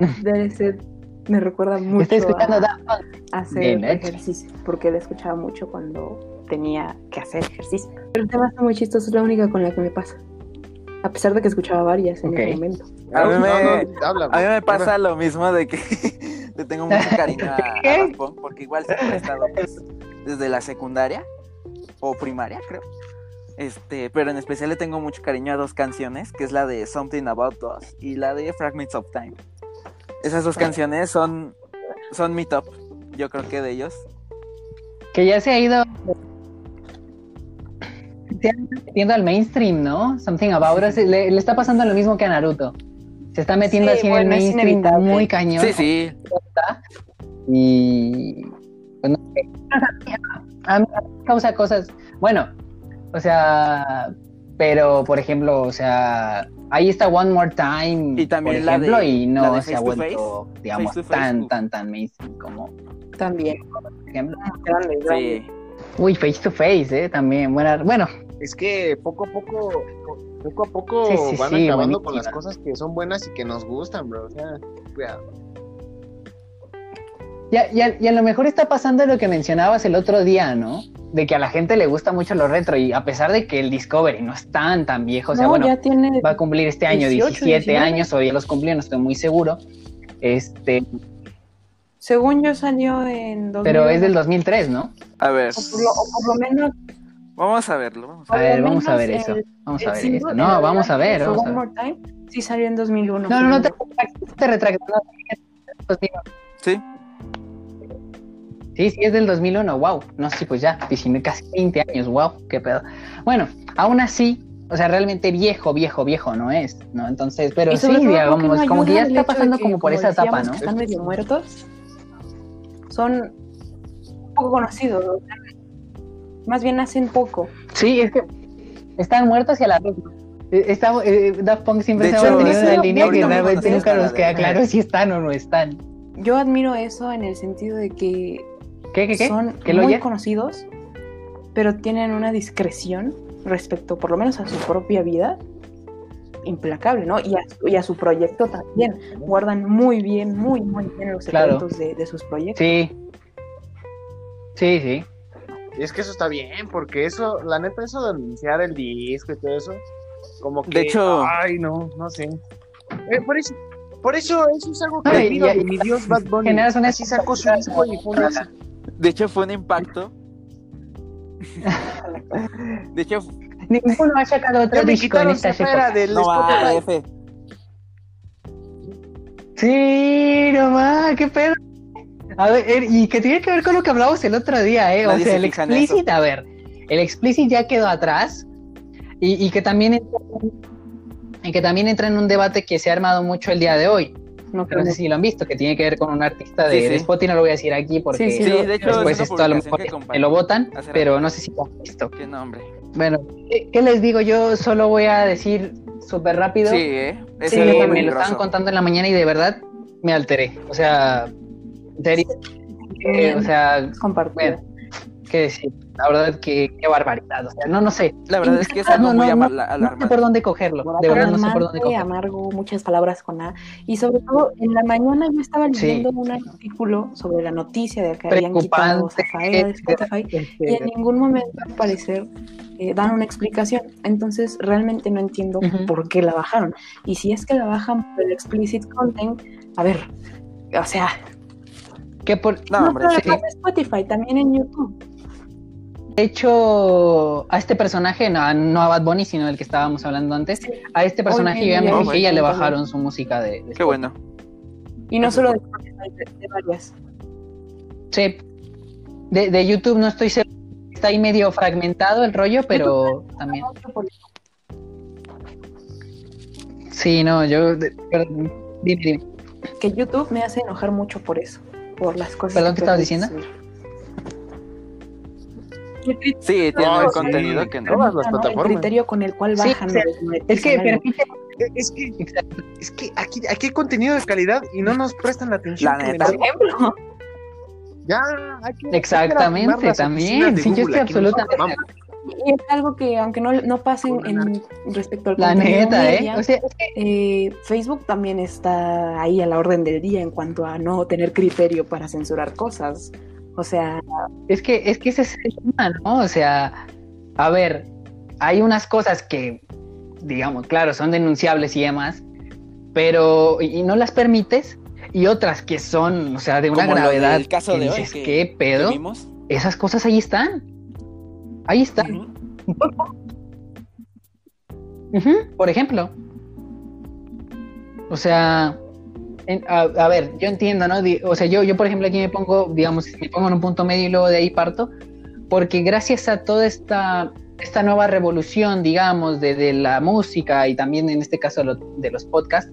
It me recuerda mucho Estoy escuchando a, a hacer Bien hecho. ejercicio, porque la escuchaba mucho cuando tenía que hacer ejercicio. Pero el tema está muy chistoso, es la única con la que me pasa. A pesar de que escuchaba varias en Ok. ese momento. A mí me- no, habla, A mí me güey. pasa lo mismo de que (laughs) le tengo mucho cariño a, (laughs) a porque igual siempre he estado pues, desde la secundaria o primaria, creo. Este, pero en especial le tengo mucho cariño a dos canciones, que es la de Something About Us y la de Fragments of Time. Esas dos canciones son, son mi top, yo creo que de ellos. Que ya se ha ido. Se ha ido metiendo al mainstream, ¿no? Something About Us. Le, le está pasando lo mismo que a Naruto. Se está metiendo Sí, así bueno, en el es mainstream inevitable. muy cañón. Sí, sí, Y. Pues no sé. A mí me causa cosas. Bueno, o sea. Pero, por ejemplo, o sea. Ahí está One More Time. Y también por la ejemplo, de- y no la de se ha vuelto, digamos, Face to Face, tan, tan, tan mainstream como. También. Por ejemplo. Sí. Uy, Face to Face, ¿eh? También. Buena. Bueno, Es que poco a poco, poco a poco Sí, sí, van sí, acabando con buenísima. las cosas que son buenas y que nos gustan, bro. O sea, cuidado. Ya, ya, y a lo mejor está pasando lo que mencionabas el otro día, ¿no? De que a la gente le gusta mucho lo retro y a pesar de que el Discovery no es tan, tan viejo, o sea, bueno, ya tiene. va a cumplir este año 18, 17 19. años o ya los cumplió, no estoy muy seguro. Este, Según yo salió en. 2000, pero es del 2003, ¿no? A ver, O por, lo, o por lo menos. vamos a verlo. Vamos a A ver, vamos a ver eso. Vamos a ver esto. No, vamos a ver. Vamos a One ver. More Time sí salió en 2001. No, no, no te te retractes, no, Sí, Sí, sí, es del 2001, wow. No, sí, pues ya, 19, casi 20 años, wow, qué pedo. Bueno, aún así, o sea, realmente viejo, viejo, viejo no es, ¿no? Entonces, pero sí, digamos, no como que ya está pasando que, como por esa etapa, ¿no? que Están medio muertos. Son poco conocidos. o sea, más bien hacen poco. Sí, es que están muertos y a la vez. no. Eh, Está, eh, Daft Punk siempre De se ha hecho, mantenido sí, una línea que realmente nunca nos queda claro si están o no están. Yo admiro eso en el sentido de que ¿Qué, qué, qué? son ¿Qué lo muy conocidos, pero tienen una discreción respecto, por lo menos, a su propia vida implacable, ¿no? Y a, su- y a su proyecto también. Guardan muy bien, muy, muy bien los Claro. secretos de, de sus proyectos. Sí. Sí, sí. Y es que eso está bien, porque eso, la neta, eso de anunciar el disco y todo eso, como que. De hecho- Ay, no, no sé. Eh, por eso, por eso, eso es algo que Ay, le pido ya- de mi Dios Bad Bunny. Generas una Así sacó su disco y fue una. De hecho, fue un impacto. (laughs) De hecho, Ninguno ha sacado otro disco en Zafera épocas. del no Spotify. F. Sí, no más, qué pedo. A ver, er, y que tiene que ver con lo que hablábamos el otro día, ¿eh? O sea, se el explicit, a ver, el explicit ya quedó atrás y, y que también entra, y que también entra en un debate que se ha armado mucho el día de hoy. No No sé si lo han visto, que tiene que ver con un artista de, Sí, sí. de Spotify, no lo voy a decir aquí porque Sí, Sí, lo- de hecho, después es esto a lo mejor me lo votan, pero no sé si lo han visto. Qué nombre. Bueno, ¿qué, qué les digo? Yo solo voy a decir súper rápido. Sí, ¿eh? Es me lo estaban contando en la mañana y de verdad me alteré. O sea, en serio. eh, o sea, Compartir. bueno, qué decir. La verdad que qué barbaridad. O sea, no, no sé. La verdad es que es No, algo no, muy no, ama- no sé alarmante. por dónde cogerlo. De verdad no sé por dónde Alarmante, cogerlo. amargo, muchas palabras con A. Y sobre todo, en la mañana yo estaba Sí. leyendo un artículo sobre la noticia de que habían quitado. Zafaera de Spotify y Este, en ningún momento, al parecer, eh, dan una explicación. Entonces, realmente no entiendo por qué la bajaron. Y si es que la bajan por el explicit content, a ver, o sea, que por, No, hombre, solo sí. en Spotify, también en YouTube. De hecho, a este personaje, no, no a Bad Bunny, sino el que estábamos hablando antes, a este personaje Oye, yo ya me fijé, ya le bajaron su música de, de Qué bueno. Y no solo de de, varias. Sí. De, de YouTube no estoy seguro. Está ahí medio fragmentado el rollo, pero también. Sí, no, yo. de- perdón, dime, dime. Que YouTube me hace enojar mucho por eso, por las cosas. ¿Perdón, que qué estabas diciendo? subir. Sí, tiene No, un contenido que no. Todas las ¿no? El plataformas. criterio con el cual bajan. Es que. Es que, es que aquí, aquí hay contenido de calidad y no nos prestan la atención. La neta. Ejemplo, Ya, hay que- hay que Exactamente, también. Sí, yo estoy en absolutamente. Y es algo que aunque no, no pasen en respecto al La contenido neta, ¿eh? media, O sea, eh, Facebook también está ahí a la orden del día en cuanto a no tener criterio para censurar cosas. O sea, Es que, es que ese es el tema, ¿no? O sea, a ver, hay unas cosas que, digamos, claro, son denunciables y demás, pero, y, no las permites, y otras que son, o sea, de una Como gravedad. caso que hoy, ¿qué ¿Qué pedo? vimos? Esas cosas ahí están. Ahí están. Por ejemplo. O sea, en- a, a ver, yo entiendo, ¿no? O sea, yo, yo, por ejemplo, aquí me pongo, digamos, me pongo en un punto medio y luego de ahí parto, porque gracias a toda esta, esta nueva revolución, digamos, de, de la música y también en este caso lo- de los podcasts,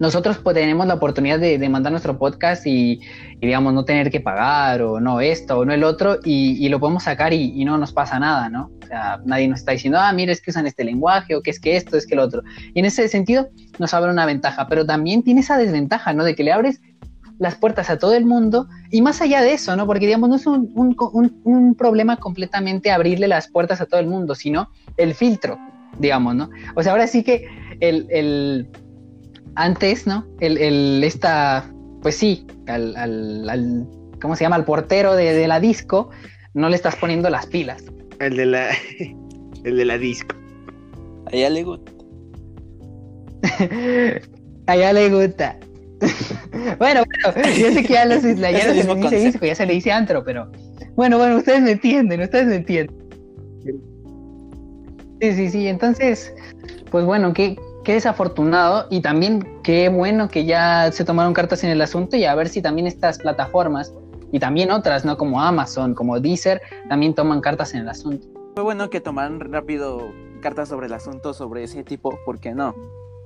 nosotros pues, tenemos la oportunidad de, mandar nuestro podcast y, digamos, no tener que pagar o no esto o no el otro y, lo podemos sacar y, no nos pasa nada, ¿no? O sea, nadie nos está diciendo, ah, mira, es que usan este lenguaje o que es que esto, es que lo otro. Y en ese sentido nos abre una ventaja, pero también tiene esa desventaja, ¿no? De que le abres las puertas a todo el mundo y más allá de eso, ¿no? Porque, digamos, no es un, un, un, un problema completamente abrirle las puertas a todo el mundo, sino el filtro, digamos, ¿no? O sea, ahora sí que el... el antes, ¿no? El, el esta, pues sí, al, al, al, ¿cómo se llama? Al portero de, de la disco, no le estás poniendo las pilas. El de la, (laughs) el de la disco. A ella le gusta. (laughs) A ella le gusta. (laughs) bueno, bueno, yo sé que ya, los, ya no se le dice disco, ya se le dice antro, pero bueno, bueno, ustedes me entienden, ustedes me entienden. Sí, sí, sí, entonces, pues bueno, qué, qué desafortunado y también qué bueno que ya se tomaron cartas en el asunto y a ver si también estas plataformas y también otras, ¿no? Como Amazon, como Deezer, también toman cartas en el asunto. Fue bueno que tomaran rápido cartas sobre el asunto, sobre ese tipo, porque no.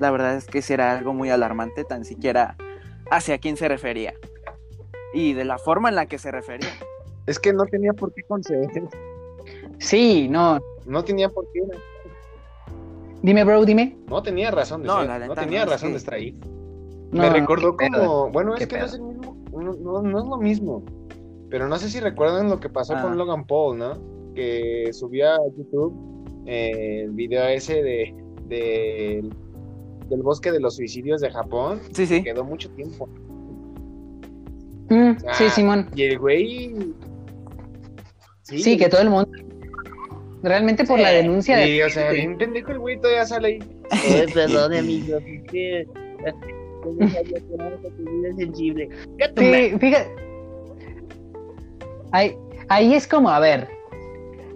La verdad es que será algo muy alarmante, tan siquiera hacia quién se refería. Y de la forma en la que se refería. Es que no tenía por qué conceder. Sí, no, No tenía por qué. Dime, bro, dime. No tenía razón de No, ser. No tenía no, razón de estar ahí. No, Me recordó como. Bueno, es que no es el mismo. No, no- no es lo mismo. Pero no sé si recuerdan lo que pasó Ah. con Logan Paul, ¿no? Que subió a YouTube eh, el video ese de, de- del bosque de los suicidios de Japón. Sí, sí. Quedó mucho tiempo. Mm, sí, Ah, Simón. Y el güey. Sí, que todo el mundo. Realmente por la denuncia de. Sí, o sea, bien pendejo el güey todavía sale ahí. Ay, (laughs) perdón, amigo. Es que. sensible. Sí, (laughs) fíjate. Ahí, ahí es como, a ver.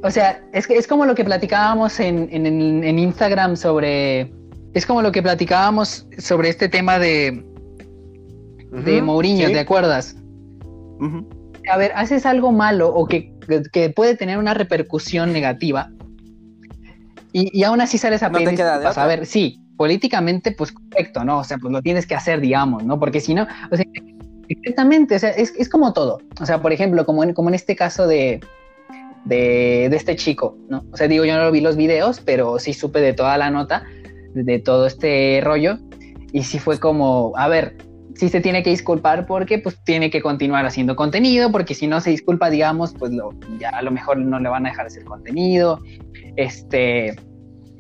O sea, es, que- es como lo que platicábamos en, en, en- en Instagram sobre. Es como lo que platicábamos sobre este tema de, de Mourinho, sí. ¿te acuerdas? A ver, haces algo malo o que, que- que puede tener una repercusión negativa y, y aún así sales a No pedir disculpas. A ver, sí, políticamente, pues correcto, ¿no? O sea, pues lo tienes que hacer, digamos, ¿no? Porque si no, o sea, exactamente, o sea, es, es como todo. O sea, por ejemplo, como en, como en este caso de, de, de este chico, ¿no? O sea, digo, yo no vi los videos, pero sí supe de toda la nota, de todo este rollo, y sí fue como, a ver, sí se tiene que disculpar porque pues tiene que continuar haciendo contenido, porque si no se disculpa, digamos, pues lo, ya a lo mejor no le van a dejar hacer contenido, este,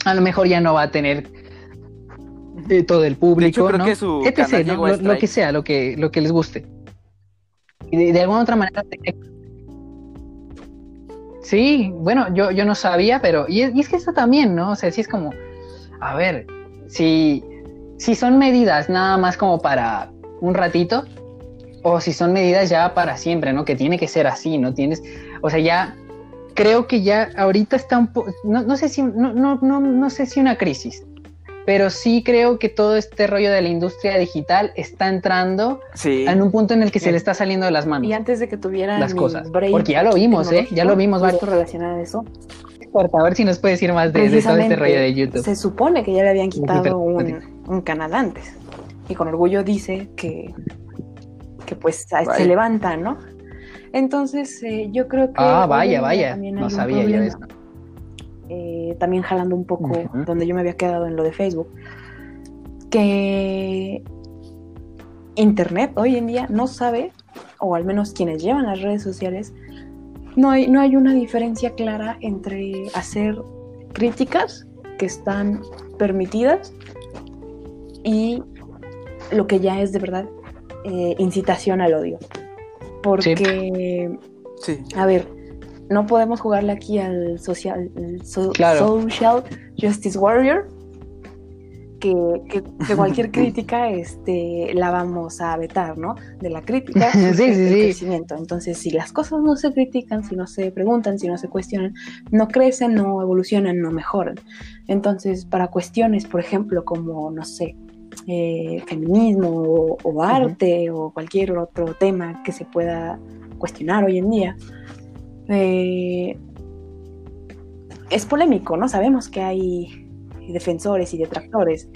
a lo mejor ya no va a tener eh, todo el público, hecho, ¿no? que su Etc, canal ¿no? llegó a Lo, lo que sea, lo que, lo que les guste. Y de, de alguna otra manera Sí, bueno, yo, yo no sabía, pero. Y es, y es que eso también, ¿no? O sea, sí es como. A ver, si, si son medidas nada más como para un ratito, o si son medidas ya para siempre, ¿no? Que tiene que ser así, ¿no? Tienes. O sea, ya. Creo que ya ahorita está un poco. No, no sé si. No, no, no, no sé si una crisis. Pero sí creo que todo este rollo de la industria digital está entrando Sí. en un punto en el que se le está saliendo de las manos. Y antes de que tuviera Las cosas. break Porque ya lo vimos, ¿eh? Ya lo vimos varios. relacionado a eso. A ver si nos puedes decir más de, de todo este Precisamente, rollo de YouTube. Se supone que ya le habían quitado un canal antes. Y con orgullo dice que, que pues se levanta, ¿no? Entonces, eh, yo creo que. Ah, vaya, vaya. No sabía eso. eh, también jalando un poco donde yo me había quedado en lo de Facebook, que Internet hoy en día no sabe, o al menos quienes llevan las redes sociales, no hay, no hay una diferencia clara entre hacer críticas que están permitidas y lo que ya es de verdad eh, incitación al odio. Porque Sí. a ver, no podemos jugarle aquí al social, so- Claro. social justice warrior. Que, que- que cualquier (laughs) crítica este, la vamos a vetar, ¿no? De la crítica (laughs) Sí, sí, el sí. crecimiento. Entonces, si las cosas no se critican, si no se preguntan, si no se cuestionan, no crecen, no evolucionan, no mejoran. Entonces, para cuestiones, por ejemplo, como, no sé, eh, feminismo o, o arte o cualquier otro tema que se pueda cuestionar hoy en día, eh, es polémico, ¿no? Sabemos que hay defensores y detractores.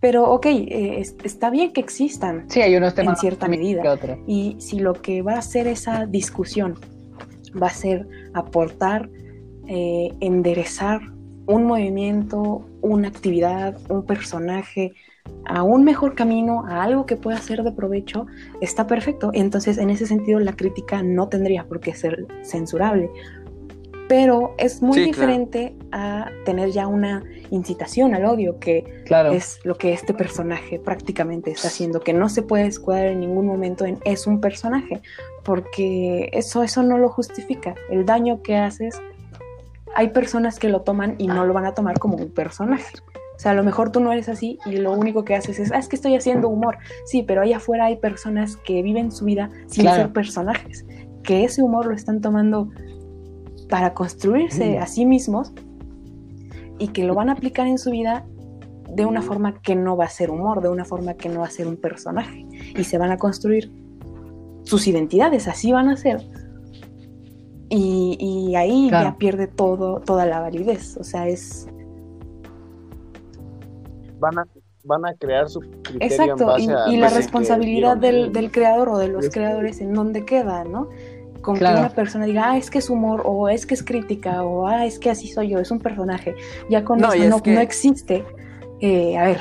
Pero, ok, eh, es- está bien que existan, Sí, hay unos temas en cierta medida. y si lo que va a hacer esa discusión va a ser aportar, eh, enderezar un movimiento, una actividad, un personaje a un mejor camino, a algo que pueda ser de provecho, está perfecto. Entonces, en ese sentido, la crítica no tendría por qué ser censurable. Pero es muy Sí, claro. diferente a tener ya una incitación al odio, que Claro. es lo que este personaje prácticamente está haciendo, que no se puede escuadrar en ningún momento en es un personaje, porque eso, eso no lo justifica. El daño que haces, hay personas que lo toman y no lo van a tomar como un personaje. O sea, a lo mejor tú no eres así y lo único que haces es, ah, es que estoy haciendo humor. Sí, pero allá afuera hay personas que viven su vida sin Claro. ser personajes, que ese humor lo están tomando para construirse Mm. a sí mismos y que lo van a aplicar en su vida de una forma que no va a ser humor, de una forma que no va a ser un personaje. Y se van a construir sus identidades, así van a ser. Y, y ahí Claro. ya pierde todo, toda la validez. O sea, es... Van a, van a crear su criterio en Exacto. base Y, a y lo la que responsabilidad del, del creador o de los Es que- creadores en dónde queda, ¿no? Con Claro. que una persona diga, ah, es que es humor, o es que es crítica, o ah, es que así soy yo, es un personaje. Ya con No, eso es no, que- no existe. eh, a ver,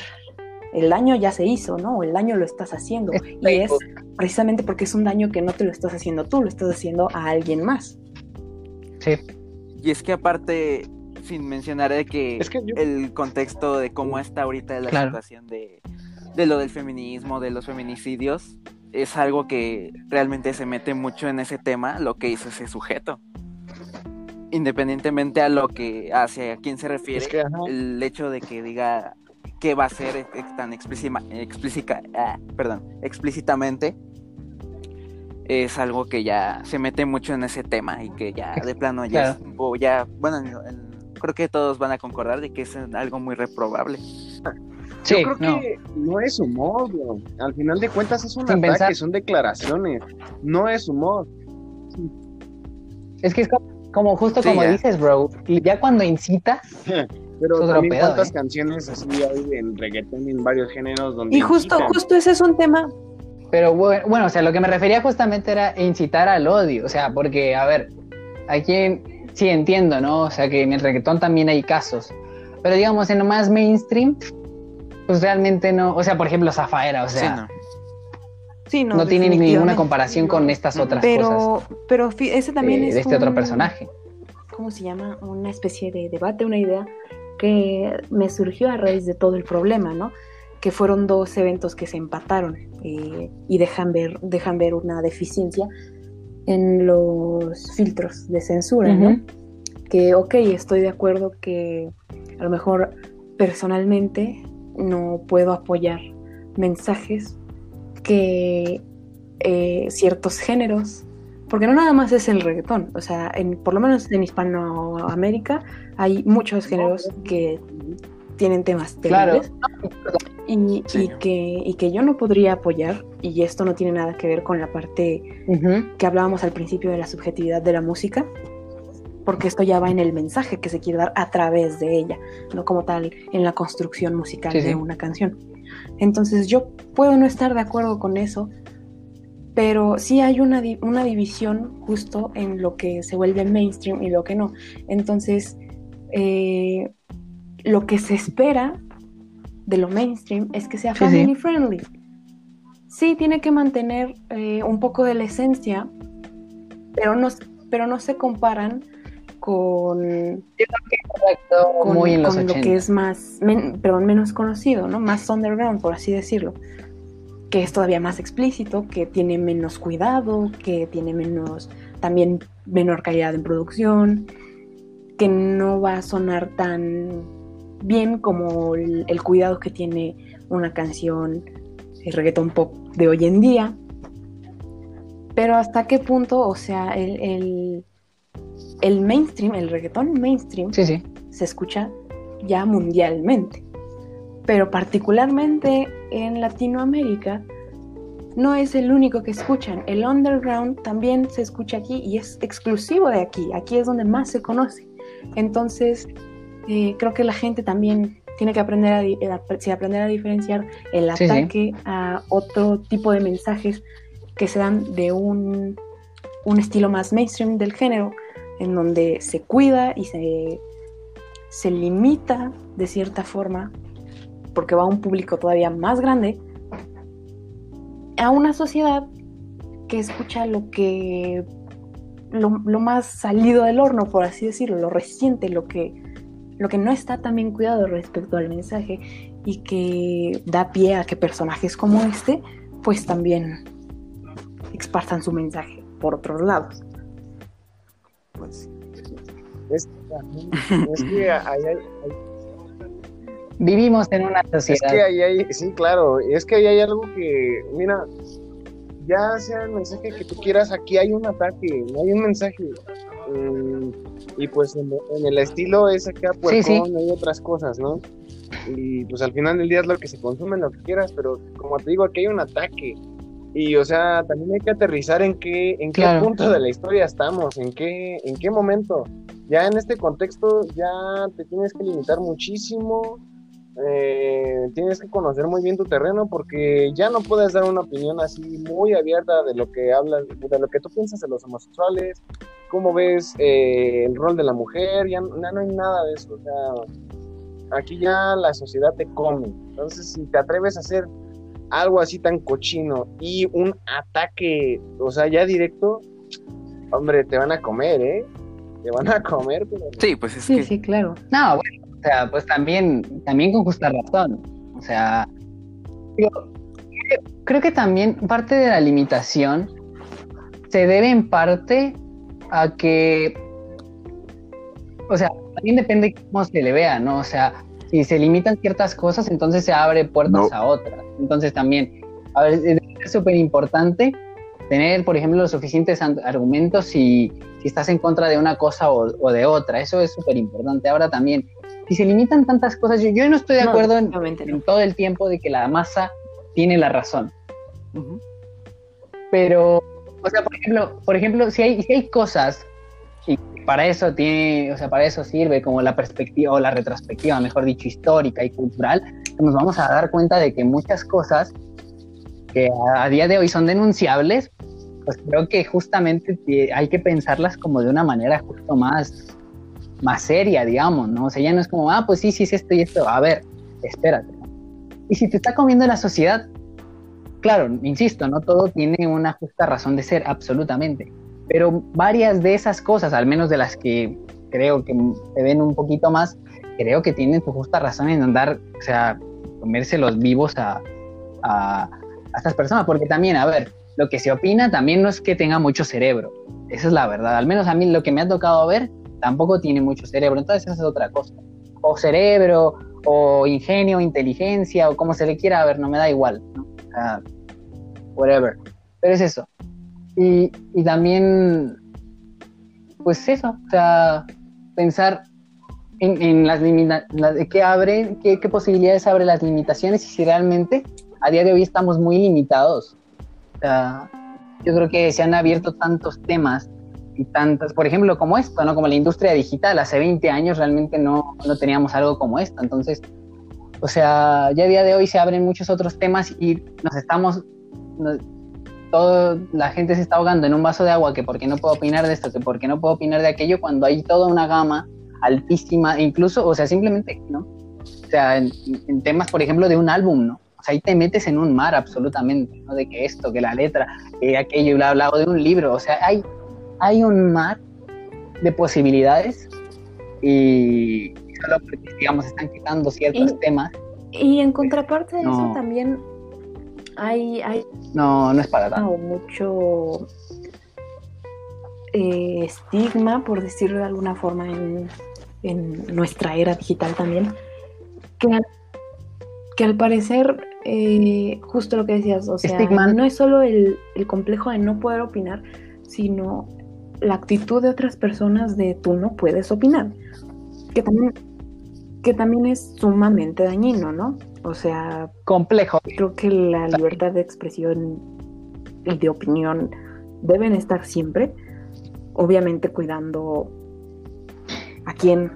el daño ya se hizo, ¿no? O el daño lo estás haciendo. Es Y es precisamente porque es un daño que no te lo estás haciendo tú, lo estás haciendo a alguien más. Sí. Y es que aparte, sin mencionar de que, Es que yo- el contexto de cómo está ahorita la Claro. situación de, de lo del feminismo, de los feminicidios, es algo que realmente se mete mucho en ese tema, lo que hizo ese sujeto. independientemente a lo que hace, a quién se refiere, Es que, ajá. el hecho de que diga que va a ser eh, tan explícita, explícita, ah, perdón, explícitamente, es algo que ya se mete mucho en ese tema y que ya de plano ya, es- o ya bueno, en- en- creo que todos van a concordar de que es algo muy reprobable. Sí, Yo creo no. que no es humor, bro. Al final de cuentas es un Sin ataque, pensar. son declaraciones. No es humor. Es que es como, como justo Sí, como ya. dices, bro. Ya cuando incita, (laughs) Pero Es también pedo, cuántas ¿eh? canciones así hay en reggaetón y en varios géneros donde Y justo, incitan. justo ese es un tema. Pero bueno, bueno, o sea, lo que me refería justamente era incitar al odio, o sea, porque, a ver, aquí en- sí entiendo, ¿no? O sea, que en el reggaetón también hay casos, pero digamos, en lo más mainstream, pues realmente no, o sea, por ejemplo, Zafaera, o Sí, sea, no. Sí, no, no, tiene ninguna comparación con estas otras cosas Pero, pero fi- ese también de, es de este otro personaje. ¿Cómo se llama? Una especie de debate, una idea que me surgió a raíz de todo el problema, ¿no? Que fueron dos eventos que se empataron eh, y dejan ver, dejan ver una deficiencia en los filtros de censura, ¿no? Que, ok, estoy de acuerdo que a lo mejor personalmente no puedo apoyar mensajes que eh, ciertos géneros, porque no nada más es el reggaetón, o sea, en, por lo menos en Hispanoamérica hay muchos géneros que tienen temas Claro. terribles y, Sí. y que, y que yo no podría apoyar, y esto no tiene nada que ver con la parte que hablábamos al principio de la subjetividad de la música, porque esto ya va en el mensaje que se quiere dar a través de ella, no como tal en la construcción musical Sí, de sí. una canción. Entonces yo puedo no estar de acuerdo con eso, pero sí hay una, una división justo en lo que se vuelve mainstream y lo que no. Entonces, eh, lo que se espera de lo mainstream es que sea Sí, sí. family friendly. Sí, tiene que mantener eh, un poco de la esencia, pero no, pero no se comparan con, con, Muy en los con lo 80. que es más, men- perdón, menos conocido, ¿no? Más underground, por así decirlo. Que es todavía más explícito, que tiene menos cuidado, que tiene menos, también menor calidad en producción, que no va a sonar tan bien como el, el cuidado que tiene una canción el reggaeton pop de hoy en día. Pero hasta qué punto, o sea, el, el, el mainstream, el reggaetón mainstream, Sí, sí. se escucha ya mundialmente. Pero particularmente en Latinoamérica no es el único que escuchan. El underground también se escucha aquí y es exclusivo de aquí. Aquí es donde más se conoce. Entonces, eh, creo que la gente también tiene que aprender a, sí, aprender a diferenciar el Sí, sí. ataque a otro tipo de mensajes que se dan de un, un estilo más mainstream del género, en donde se cuida y se, se limita de cierta forma, porque va a un público todavía más grande, a una sociedad que escucha lo que lo, lo más salido del horno, por así decirlo, lo reciente, lo que, lo que no está tan bien cuidado respecto al mensaje y que da pie a que personajes como este, pues también expartan su mensaje por otros lados. Pues, Es, es que (laughs) ahí hay, Vivimos en una es sociedad. que ahí hay, sí, claro, es que ahí hay algo que, mira, ya sea el mensaje que tú quieras, aquí hay un ataque, no hay un mensaje. Y pues en, en el estilo es acá Sí, sí. puercón, hay otras cosas, ¿no? Y pues al final del día es lo que se consume, lo que quieras, pero como te digo, aquí hay un ataque. Y o sea, también hay que aterrizar en qué, en qué Claro. punto de la historia estamos, en qué, en qué momento. Ya en este contexto ya te tienes que limitar muchísimo, eh, tienes que conocer muy bien tu terreno porque ya no puedes dar una opinión así muy abierta de lo que hablas, de lo que tú piensas de los homosexuales, cómo ves eh, el rol de la mujer, ya, ya no hay nada de eso. O sea, aquí ya la sociedad te come. Entonces, si te atreves a hacer algo así tan cochino y un ataque, o sea, ya directo, hombre, te van a comer, ¿eh? Te van a comer, pero... sí, pues es Sí, que sí, claro. No, bueno, o sea, pues también, también con justa razón. O sea, creo que también parte de la limitación se debe en parte a que o sea, también depende cómo se le vea, ¿no? O sea, si se limitan ciertas cosas, entonces se abre puertas No. a otras. Entonces también, a ver, es súper importante tener, por ejemplo, los suficientes argumentos si, si estás en contra de una cosa o, o de otra. Eso es súper importante. Ahora también, si se limitan tantas cosas, yo, yo no estoy de No, acuerdo en, en todo el tiempo de que la masa tiene la razón. Ujú. Pero, o sea, por ejemplo, por ejemplo, si hay, si hay cosas y para eso tiene, o sea, para eso sirve como la perspectiva o la retrospectiva, mejor dicho, histórica y cultural, nos vamos a dar cuenta de que muchas cosas que a, a día de hoy son denunciables, pues creo que justamente hay que pensarlas como de una manera justo más, más seria, digamos, ¿no? O sea, ya no es como, ah, pues sí, sí es esto y esto, a ver, espérate. Y si te está comiendo la sociedad, claro, insisto, no todo tiene una justa razón de ser, absolutamente. Pero varias de esas cosas, al menos de las que creo que se ven un poquito más, creo que tienen su justa razón en andar, o sea, comérselos vivos a, a, a estas personas. Porque también, a ver, lo que se opina también no es que tenga mucho cerebro. Esa es la verdad. Al menos a mí lo que me ha tocado ver tampoco tiene mucho cerebro. Entonces esa es otra cosa. O cerebro, o ingenio, inteligencia, o como se le quiera ver, no me da igual. Sea, whatever. Pero es eso. Y, y también, pues eso, o sea, pensar en, en las limitaciones, qué abre, qué, qué posibilidades abre las limitaciones y si realmente a día de hoy estamos muy limitados. Sea, yo creo que se han abierto tantos temas y tantas, por ejemplo, como esto, ¿no? Como la industria digital. Hace 20 años realmente no, no teníamos algo como esto. Entonces, o sea, ya a día de hoy se abren muchos otros temas y nos estamos, nos- todo, la gente se está ahogando en un vaso de agua que porque no puedo opinar de esto, que porque no puedo opinar de aquello, cuando hay toda una gama altísima, incluso, o sea, simplemente, ¿no? O sea, en, en temas, por ejemplo, de un álbum, ¿no? O sea, ahí te metes en un mar absolutamente, ¿no? De que esto, que la letra, que aquello, bla, bla, o de un libro, o sea, hay, hay un mar de posibilidades y solo porque, digamos, están quitando ciertos Y- temas, Y en contraparte de eso también hay, hay no, no es para tanto. mucho eh, estigma, por decirlo de alguna forma, en, en nuestra era digital también, que al, que al parecer, eh, justo lo que decías, o sea, Estigma. no es solo el, el complejo de no poder opinar, sino la actitud de otras personas de tú no puedes opinar, que también, que también es sumamente dañino, ¿no? O sea, Complejo. creo que la libertad de expresión y de opinión deben estar siempre, obviamente cuidando a quién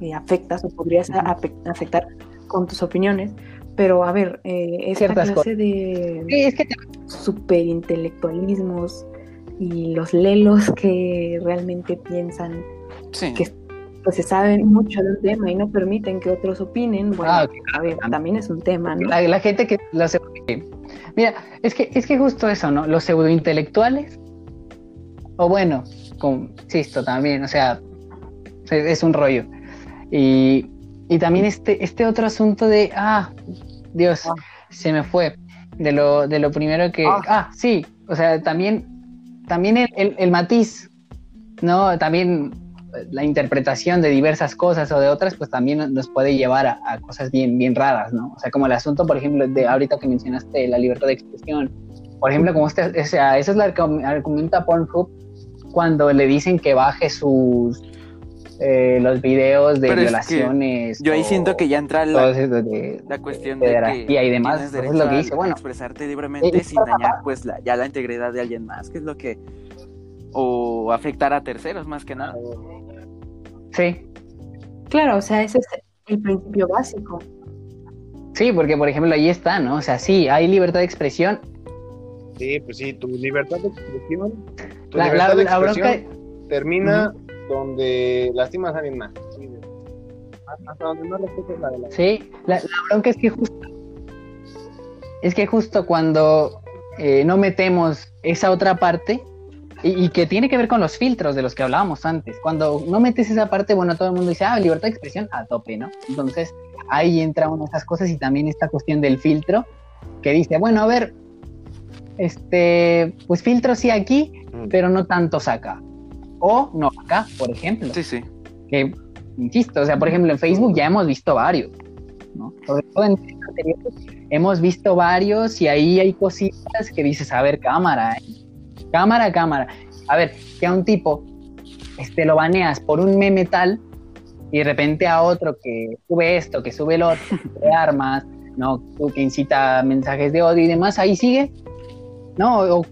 eh, afectas o podrías afectar con tus opiniones, pero a ver, eh, esta Ciertas clase de Sí, es que superintelectualismos y los lelos que realmente piensan Sí. que pues, se saben mucho del tema y no permiten que otros opinen, bueno, Ah, a ver, también es un tema, ¿no? La, la gente que los mira es que es que justo eso no los pseudointelectuales o bueno con insisto también o sea es, un rollo. Y, y también este este otro asunto de ah Dios se me fue de lo de lo primero que Ah. ah, sí o sea también también el, el, el matiz no también la interpretación de diversas cosas o de otras, pues también nos puede llevar a, a cosas bien, bien raras, ¿no? O sea, como el asunto, por ejemplo, de ahorita que mencionaste la libertad de expresión. Por ejemplo, como este, o sea, esa es la que argumenta Pornhub cuando le dicen que baje sus eh, los videos de Pero es que violaciones. Yo ahí siento que ya entra la, eso de, la cuestión de de que y demás, tienes pues es lo que dice, bueno. expresarte libremente Eh, sin dañar pues la, ya la integridad de alguien más, que es lo que o afectar a terceros más que nada. Sí, Claro, o sea, ese es el principio básico. sí, porque por ejemplo ahí está, ¿no? O sea, sí, hay libertad de expresión. Sí, pues sí, tu libertad de expresión, tu La, libertad la- de la bronca, expresión termina donde lastimas a alguien más. Sí, Hasta donde no respetes la de la Sí, la, la bronca es que justo es que justo cuando eh, no metemos esa otra parte y, y que tiene que ver con los filtros de los que hablábamos antes, cuando no metes esa parte, bueno, todo el mundo dice, ah, libertad de expresión a tope, ¿no? Entonces ahí entra una de esas cosas y también esta cuestión del filtro que dice, bueno, a ver, este, pues filtro sí aquí, Mm. pero no tantos acá. O no acá, por ejemplo Sí, sí. que insisto, o sea, por ejemplo, en Facebook ya hemos visto varios, ¿no? Sobre todo en anteriores, hemos visto varios y ahí hay cositas que dices, a ver, cámara, ¿eh? Cámara, cámara. A ver, que a un tipo este, lo baneas por un meme tal y de repente a otro que sube esto, que sube el otro, de armas, ¿no? Que incita mensajes de odio y demás, ahí sigue. No, o,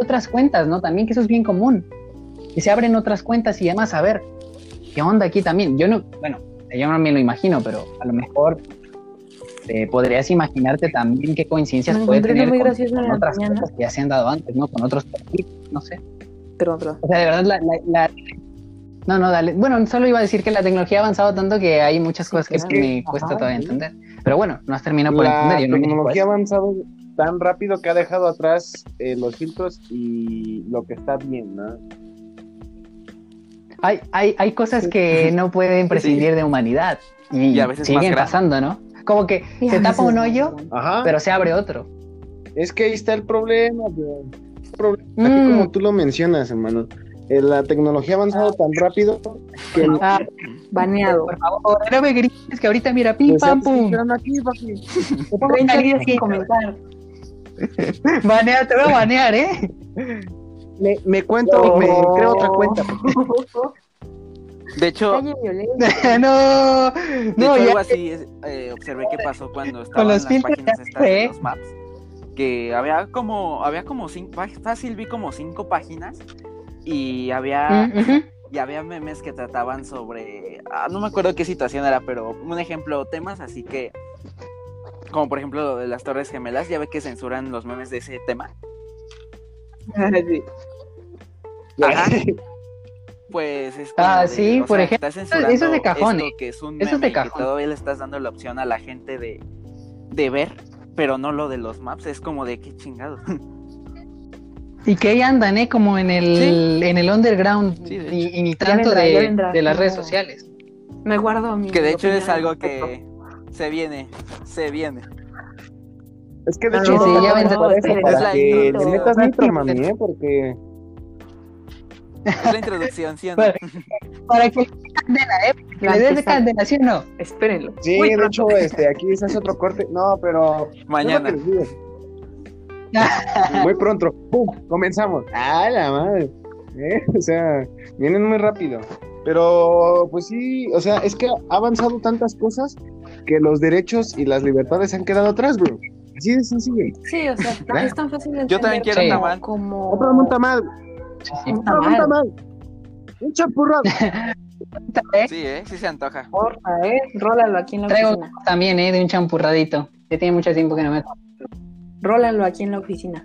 otras cuentas, ¿no? También que eso es bien común. Que se abren otras cuentas y además, a ver, ¿qué onda aquí también? Yo no, bueno, yo no me lo imagino, pero a lo mejor eh, podrías imaginarte también qué coincidencias Me puede tener muy con, con la otras mañana. cosas que ya se han dado antes, ¿no? Con otros perfiles, no sé. Perdón, perdón. O sea, de verdad, la, la- la- No, no, dale. Bueno, solo iba a decir que la tecnología ha avanzado tanto que hay muchas Sí, cosas que, me cuesta Ajá, todavía sí. entender. Pero bueno, no has terminado por La entender. Yo no me tecnología ha avanzado tan rápido que ha dejado atrás eh, los filtros y lo que está bien, ¿no? hay, hay, hay cosas que no pueden (laughs) prescindir de humanidad. Y, Y a veces más siguen pasando, ¿no? Como que se tapa un no, hoyo. Ajá. pero se abre otro. Es que ahí está el problema, bro. El problema Mm. como tú lo mencionas, hermano. eh, La tecnología ha avanzado tan rápido que Ah, Baneado. por favor, no me grites que ahorita mira, pim, Pues, pam, pum. aquí, papi. (laughs) 30 días sin comentar. (laughs) Banea, te voy a banear, ¿eh? Me, me cuento, me creo otra cuenta. (laughs) De hecho, (laughs) no, de no, hecho ya. algo así es, eh, observé que pasó cuando estaban los las páginas ya estas de los maps. Que había como, había como cinco, fácil vi como cinco páginas y había, Mm, y había memes que trataban sobre, ah, no me acuerdo qué situación era, pero un ejemplo, temas así que, como por ejemplo lo de las Torres Gemelas, ya ve que censuran los memes de ese tema. (laughs) Sí. Ajá. (laughs) Pues es Ah, de, sí, por sea, ejemplo, estás eso es de cajón, esto que es un Eso es de y que cajón. todavía le estás dando la opción a la gente de, de ver, pero no lo de los maps, es como de qué chingado. (laughs) Y que ahí andan, ¿eh? Como en el, en el underground Sí, de y, y ni tanto vendrá, de, vendrá. de las redes No. sociales. Me guardo mi. que de hecho es algo que se viene, se viene. Es que de No, hecho, sí, ya no, vendrá. por eso, (laughs) Es la que le intro. metas mami, ¿eh? Porque Es la introducción, ¿sí o no? Bueno, Para que (laughs) candela, ¿eh? Que La le des de candela, ¿sí o no? Espérenlo. sí, Muy de pronto. hecho, este, aquí se hace otro corte. No, pero Mañana. Muy (laughs) pronto, ¡pum! Comenzamos. ¡Ah, la madre! ¿Eh? O sea, vienen muy rápido. Pero, pues sí, o sea, es que ha avanzado tantas cosas que los derechos y las libertades han quedado atrás, bro. Así de sencillo. Sí, o sea, ¿Verdad? es tan fácil de Yo también entender quiero un como- tamal. Como... Otra monta mal, Sí, sí. Un otra tamal. monta mal. Un champurrado. (laughs) Sí, ¿eh? Sí se antoja. Porfa, eh. Rólalo aquí en la Traigo oficina. también, ¿eh? De un champurradito. Ya tiene mucho tiempo que no me... Rólalo aquí en la oficina.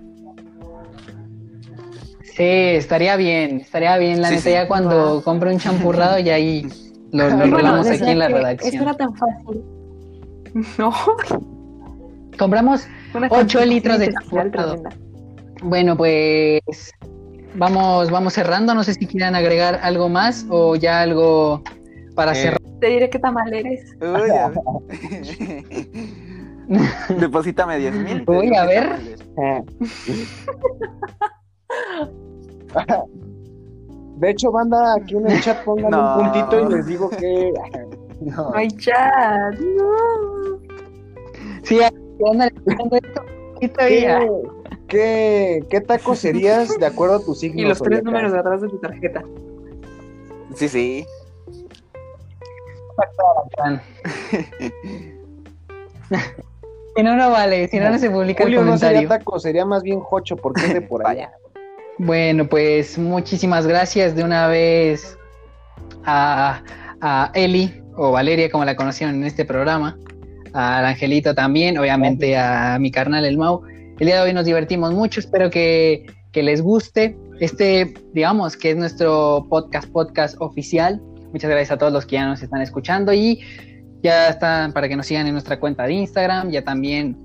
Sí, estaría bien, estaría bien. La Sí, neta, sí. ya cuando Va. compre un champurrado y ahí (laughs) lo, lo bueno, rolamos aquí en la que redacción. Eso era tan fácil. (laughs) No. Compramos Una Ocho constitución litros de champurrado. tremenda. Bueno, pues vamos, vamos cerrando. No sé si quieran agregar algo más o ya algo para Eh, cerrar. Te diré qué tamal eres. Uy, a ver. (laughs) Deposítame 10 mil. Uy, a ver. (laughs) De hecho, banda, aquí en el chat pongan No. un puntito y les digo que. (laughs) No. No hay chat. No. Sí, ándale, ándale, esto. ¿Qué, taco serías de acuerdo a tu signo? Y los tres números de atrás de tu tarjeta. Sí, sí. Si no, no vale. Si no, no se publica el Julio no sería comentario. taco, sería más bien jocho porque es de por allá. Bueno, pues muchísimas gracias de una vez a, a Eli o Valeria, como la conocieron en este programa, al Angelito también, obviamente a mi carnal el Mau. El día de hoy nos divertimos mucho, espero que, que les guste. Este, digamos, que es nuestro podcast, podcast oficial. Muchas gracias a todos los que ya nos están escuchando y ya están para que nos sigan en nuestra cuenta de Instagram. Ya también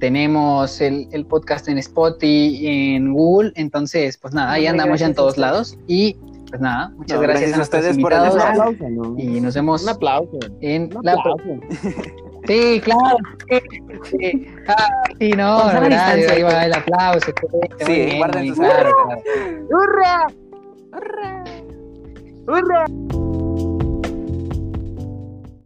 tenemos el, el podcast en Spotify y en Google. Entonces, pues nada, ahí andamos ya en todos lados. Y pues nada, muchas No, gracias, gracias a a ustedes por el aplauso, ¿no? Y nos vemos Un aplauso. en Un la aplauso. Sí, claro. Sí, sí. Ah, sí, no, sana verdad, distancia. ahí va el aplauso. Sí, guarden sus claro. ¡Hurra! ¡Hurra!